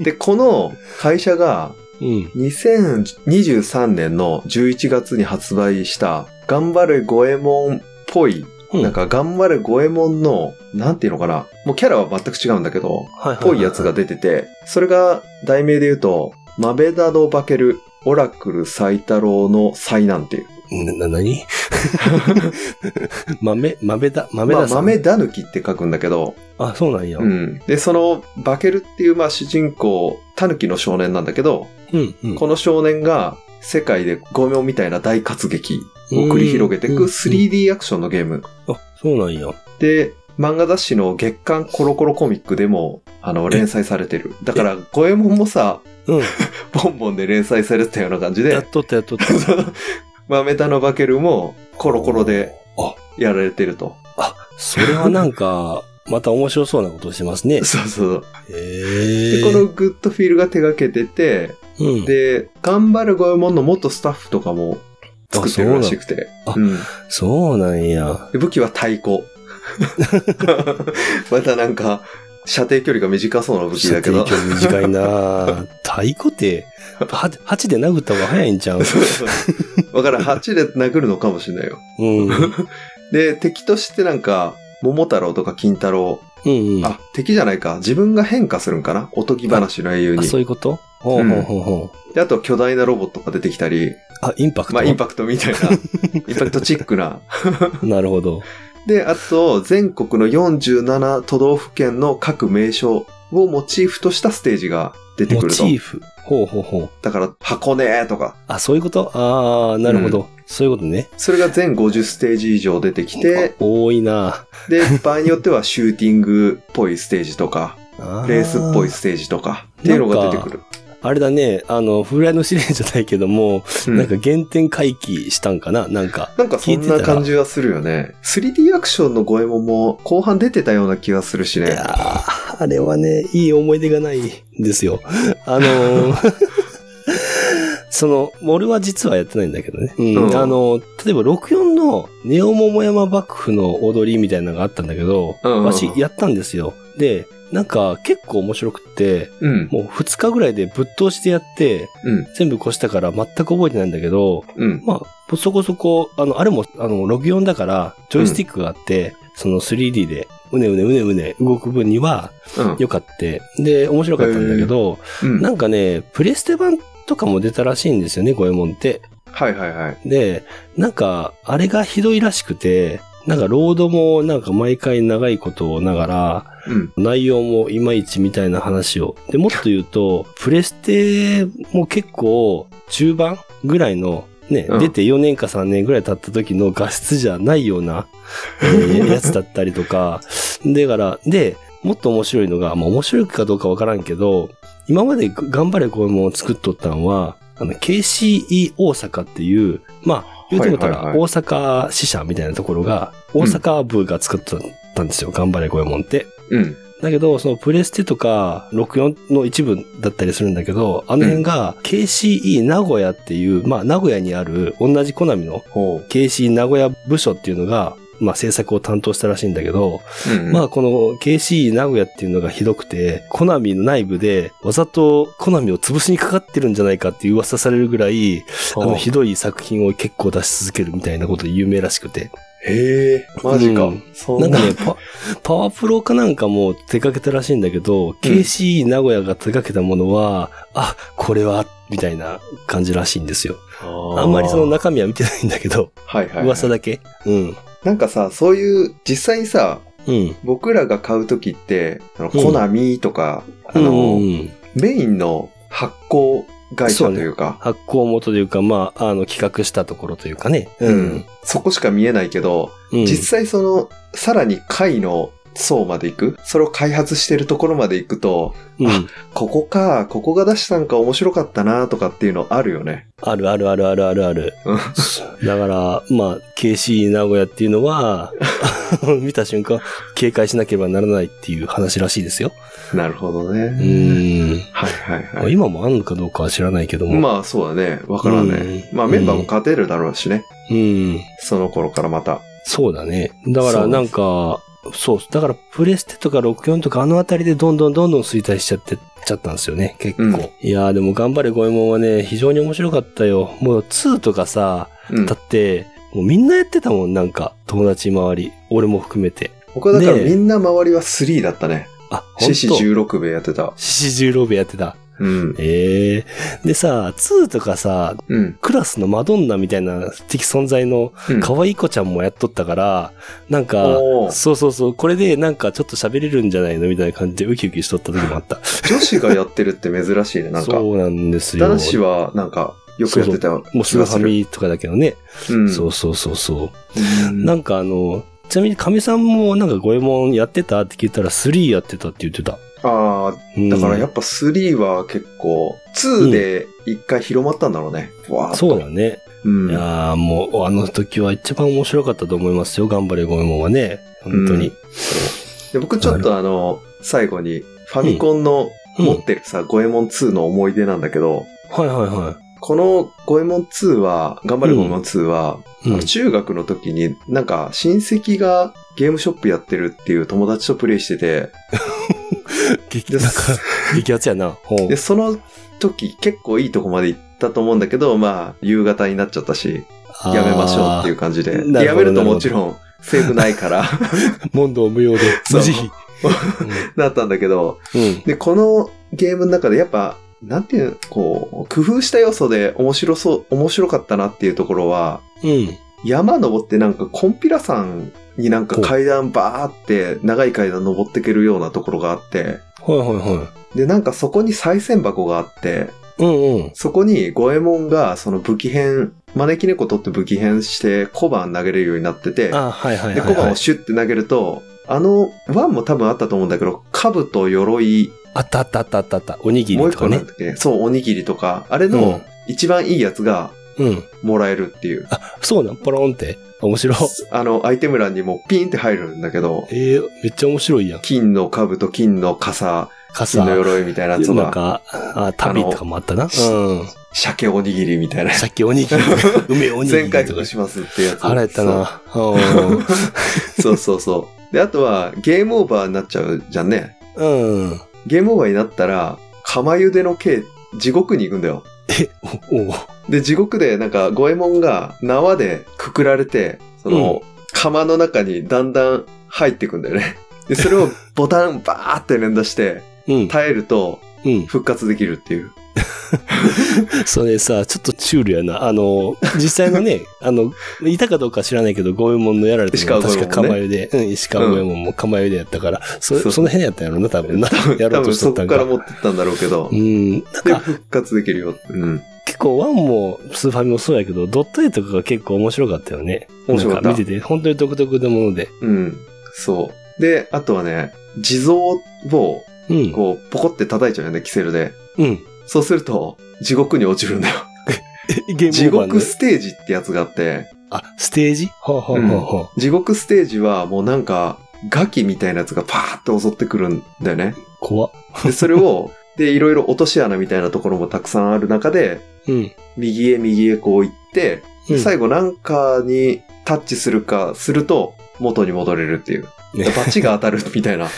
で、この会社がうん。2023年の11月に発売した、頑張れ五右衛門っぽい、うんなんか頑張れ五右衛門の、なんていうのかな。もうキャラは全く違うんだけど、はいぽいやつが出てて、それが題名で言うと、マベダの化ける、オラクル斎太郎の災難っていう。な、な、なに？豆、豆だ、豆まあ、ださん？豆だぬきって書くんだけど、あ、そうなんや。う。ん。で、その、化けるっていう、まあ、主人公、タヌキの少年なんだけど、うん、うん。この少年が、世界でゴミョンみたいな大活劇を繰り広げていくうん 3D アクションのゲーム。あ、そうなんや。で、漫画雑誌の月刊コロコロコミックでも、あの、連載されてる。だから、五右衛門もさ、うん。ボンボンで連載されてたような感じでやっ、とったやっとった。その、マメタのバケルもコロコロであやられてると。あ、それはなんか、また面白そうなことをしてますね。そうそう。へえ。で、このグッドフィールが手掛けてて、うん、で、頑張る五右衛門の元スタッフとかも作ってるらしくて。あうんそうなんや。で武器は太鼓。またなんか、射程距離が短そうな武器だけど。射程距離短いな 太鼓って、は8で殴った方が早いんちゃう？わからん。8で殴るのかもしれないよ。うん。う んで、敵としてなんか、桃太郎とか金太郎。うん。あ、敵じゃないか。自分が変化するんかな？おとぎ話の英雄あ、にそう。いうこと？ほうほうほうほう。で、あと巨大なロボットが出てきたり、あ、インパクト？まあインパクトみたいな、インパクトチックな。なるほど。で、あと、全国の47都道府県の各名所をモチーフとしたステージが出てくモると。チーフ。ほうほうほう。だから、箱根とか、あ、そういうこと？ああ、なるほど、そういうことね。それが全50ステージ以上出てきて、多いなで、場合によってはシューティングっぽいステージとか、あレースっぽいステージとか、っていうのが出てくる。あれだね、あの、フライの試練じゃないけども、うんなんか原点回帰したんかな？なんか。なんかそんな感じはするよね。3D アクションの五右衛門も後半出てたような気がするしね。いやーあれはね、いい思い出がないんですよ。あのー その、俺は実はやってないんだけどね。うん。うんあの、例えば64のネオ桃山幕府の踊りみたいなのがあったんだけど、うんやったんですよ。で、なんか結構面白くって、うん。もう2日ぐらいでぶっ通してやって、うん。全部越したから全く覚えてないんだけど、うん。まあ、そこそこ、あの、あれも、あの、64だから、ジョイスティックがあって、その 3D でうねうねうねうね動く分にはうん。良かって、で、面白かったんだけど、うん。なんかね、プレステ版とかも出たらしいんですよね、ゴエモンって。はいはいはい。で、なんか、あれがひどいらしくて、なんか、ロードもなんか毎回長いことをながら、うん。内容もいまいちみたいな話を。で、もっと言うと、プレステも結構中盤ぐらいの、ね、うん出て4年か3年ぐらい経った時の画質じゃないような、えー やつだったりとか、だから、で、もっと面白いのが、まあ面白いかどうかわからんけど、今まで頑張れこういうものを作っとったのは、あの、KCE 大阪っていう、まあ、言うてもたら、大阪支社みたいなところが、大阪部が作ったんですよ、頑張れこういうもんって。うん。だけど、そのプレステとか64の一部だったりするんだけど、あの辺が KCE 名古屋っていう、まあ名古屋にある同じコナミのほ KCE 名古屋部署っていうのが、まあ制作を担当したらしいんだけど、う。うん。まあこの KCE 名古屋っていうのがひどくて、コナミの内部でわざとコナミを潰しにかかってるんじゃないかっていう噂されるぐらい、あのひどい作品を結構出し続けるみたいなことで有名らしくて。へえ、マジかうん。そんな。なんかね、パパワープロかなんかも手掛けたらしいんだけど、KC 名古屋が手掛けたものは、あ、これは、みたいな感じらしいんですよ。あんまりその中身は見てないんだけど、はいはいはい。噂だけ。うん。なんかさ、そういう、実際にさ、うん。僕らが買うときって、あの、うんコナミとか、あうんの、うんうんメインの発行会社というか、発行元というか、まあ、あの、企画したところというかね。うん。そこしか見えないけど、うん。実際その、さらに回の層まで行く？それを開発してるところまで行くと、うん。ここか、ここが出したんか面白かったなとかっていうのあるよね。あるあるあるあるあるある。うんだから、まあ、KC 名古屋っていうのは、見た瞬間、警戒しなければならないっていう話らしいですよ。なるほどうね。ん。はいはいまあはい。今もあんのかどうかは知らないけども。まあそうだね。わからんね。うんまあメンバーも勝てるだろうしね。うん。その頃からまた。そうだね。だからなんか、そう、だからプレステとか64とかあのあたりでどんどんどんどん衰退しちゃってっちゃったんですよね、結構。うんいやーでも頑張れゴエモンはね、非常に面白かったよ。もう2とかさ、うんだ。って、もうみんなやってたもん、なんか、友達周り。俺も含めて。僕はだからみんな周りは3だったね。あ、ほんと獅子16兵衛やってた。獅子十郎部やってた。うん。ええでさ、2とかさ、うん。クラスのマドンナみたいな的存在のうん可愛い子ちゃんもやっとったから、なんか、おーそうそうそう、これでなんかちょっと喋れるんじゃないのみたいな感じでウキウキしとった時もあった。女子がやってるって珍しいね。なんか、そうなんですよ。男子はなんか、よくやってたよ。もうスーファミとかだけどね。うん。そうそうそうそう。うんなんかあの、ちなみにかみさんもなんかゴエモンやってたって聞いたら3やってたって言ってた。ああ、うんだからやっぱ3は結構、2で一回広まったんだろうね。わーっとそうだね。うん。いやーもう、あの時は一番面白かったと思いますよ。頑張れゴエモンはね。本当に。で僕ちょっとあの、最後に、ファミコンのうん持ってるさ、ゴエモン2の思い出なんだけど、はいはいはこのゴエモン2は、頑張れゴエモン2は、い。うん。中学の時になんか親戚がゲームショップやってるっていう友達とプレイしてて、激、なんか、激アツやな。で、その時結構いいとこまで行ったと思うんだけど、まあ、夕方になっちゃったし、やめましょうっていう感じで。あーなるほどやめるともちろん、セーブないから、問答無用で、無慈悲。なったんだけど、うん。で、このゲームの中でやっぱ、なんていうの、こう、工夫した要素で面白そう、面白かったなっていうところは、うん。山登ってなんかコンピラ山になんか階段バーって長い階段登っていけるようなところがあって、はいはいはで、なんかそこに再銭箱があって、い。うんうん。そこに五右衛門がその武器編、招き猫取って武器編して小判投げれるようになってて、あ、はいはいはい、で、はい。小判をシュッて投げると、あの、ワンも多分あったと思うんだけど、兜、鎧、あったあったあったあったあった。おにぎもう一個りとかね。なんだっけ、そう、おにぎりとか、あれうんの一番いいやつがうん。もらえるっていう。あ、そうなん？ポロンって？面白い。あの、アイテム欄にもピンって入るんだけど、えー、めっちゃ面白いやん。金の兜、金の傘、傘。金の鎧みたいなやつが、なんか、あ、旅とかもあったな。うん。鮭おにぎりみたいな。さっきおにぎり、梅おにぎり全回とか復。しますってやつ。腹減ったな。うん。そうそうそう。で、あとは、ゲームオーバーになっちゃうじゃんね。うん。ゲームオーバーになったら、釜茹での刑、地獄に行くんだよ。お、おで、地獄で、なんか、五右衛門が縄でくくられて、その、釜の中にだんだん入っていくんだよね。で、それをボタンバーって連打して、うん。耐えるとうん。復活できるっていう。それさ、ちょっとシュールやな。あの、実際のね、あの、いたかどうか知らないけど、五右衛門のやられた確か釜湯で、うん、石川五右衛門も釜湯でやったから、そその辺やったんやろな、多分な。やろ多うと分そこからしとったんか。持ってったんだろうけどう。ん。なんで、か、復活できるよ。うん。結構ワンもスーファミもそうやけど、ドット絵とかが結構面白かったよね。面白かった見てて、本当に独特なもので。うん。そう。で、あとはね、地蔵を、うん。こう、ポコって叩いちゃうよね、キセルで。うん。そうすると、地獄に落ちるんだよ。ゲ地獄ステージってやつがあって、あ、ステージ？ほうほうほうほ地獄ステージはもうなんか、ガキみたいなやつがパーッと襲ってくるんだよね。う。怖っ。で、それを、で、いろいろ落とし穴みたいなところもたくさんある中で、うん。右へ右へこう行って、うん最後なんかにタッチするかすると元に戻れるっていう。ねバチが当たるみたいな、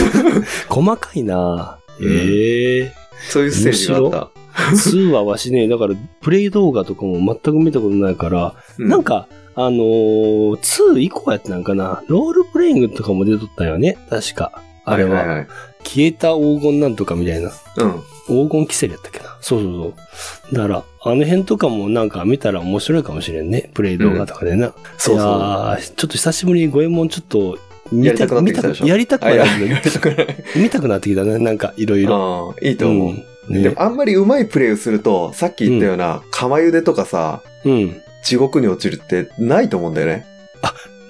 細かいなうんええそういうステージがあった。2はわしね、だから、プレイ動画とかも全く見たことないから、うなん、か、あのー、2以降やってなんかな、ロールプレイングとかも出とったよね、確か。あれは。はいはいはい。消えた黄金なんとかみたいな。うん。黄金キセルやったっけな。そうそうそう。だから、あの辺とかもなんか見たら面白いかもしれんね。プレイ動画とかでな。そうそういやーちょっと久しぶりに五右衛門ちょっと見やりたくなってきたでしょやりたくないけどやりたくない。見たくなってきたね。なんかいろいろ。ああ、いいと思う。うんでねもあんまり上手いプレイをすると、さっき言ったような、釜茹でとかさ、うん。地獄に落ちるってないと思うんだよね。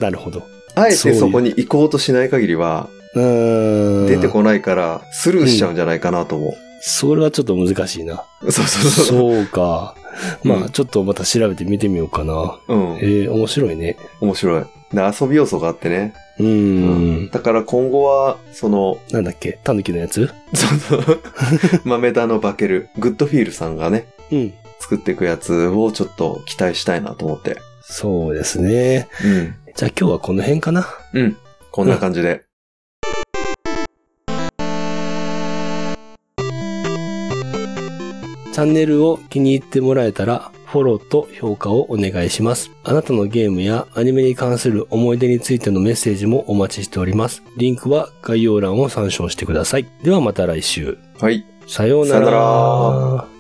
なるほど。あえてそこに行こうとしない限りは、うーん。出てこないから、スルーしちゃうんじゃないかなと思それはちょっと難しいな。う。そうそうそう。そうか。まあ、うんちょっとまた調べてみてみようかな。うん。えー、面白いね。面白い。で遊び要素があってね。うーん。だから今後は、その、なんだっけ？タヌキのやつ？その、豆田の化ける、グッドフィールさんがね、うん。作っていくやつをちょっと期待したいなと思って。そうですね。うん。じゃあ今日はこの辺かな。うん。こんな感じで。チャンネルを気に入ってもらえたら、フォローと評価をお願いします。あなたのゲームやアニメに関する思い出についてのメッセージもお待ちしております。リンクは概要欄を参照してください。ではまた来週。はい。さようなさようならら。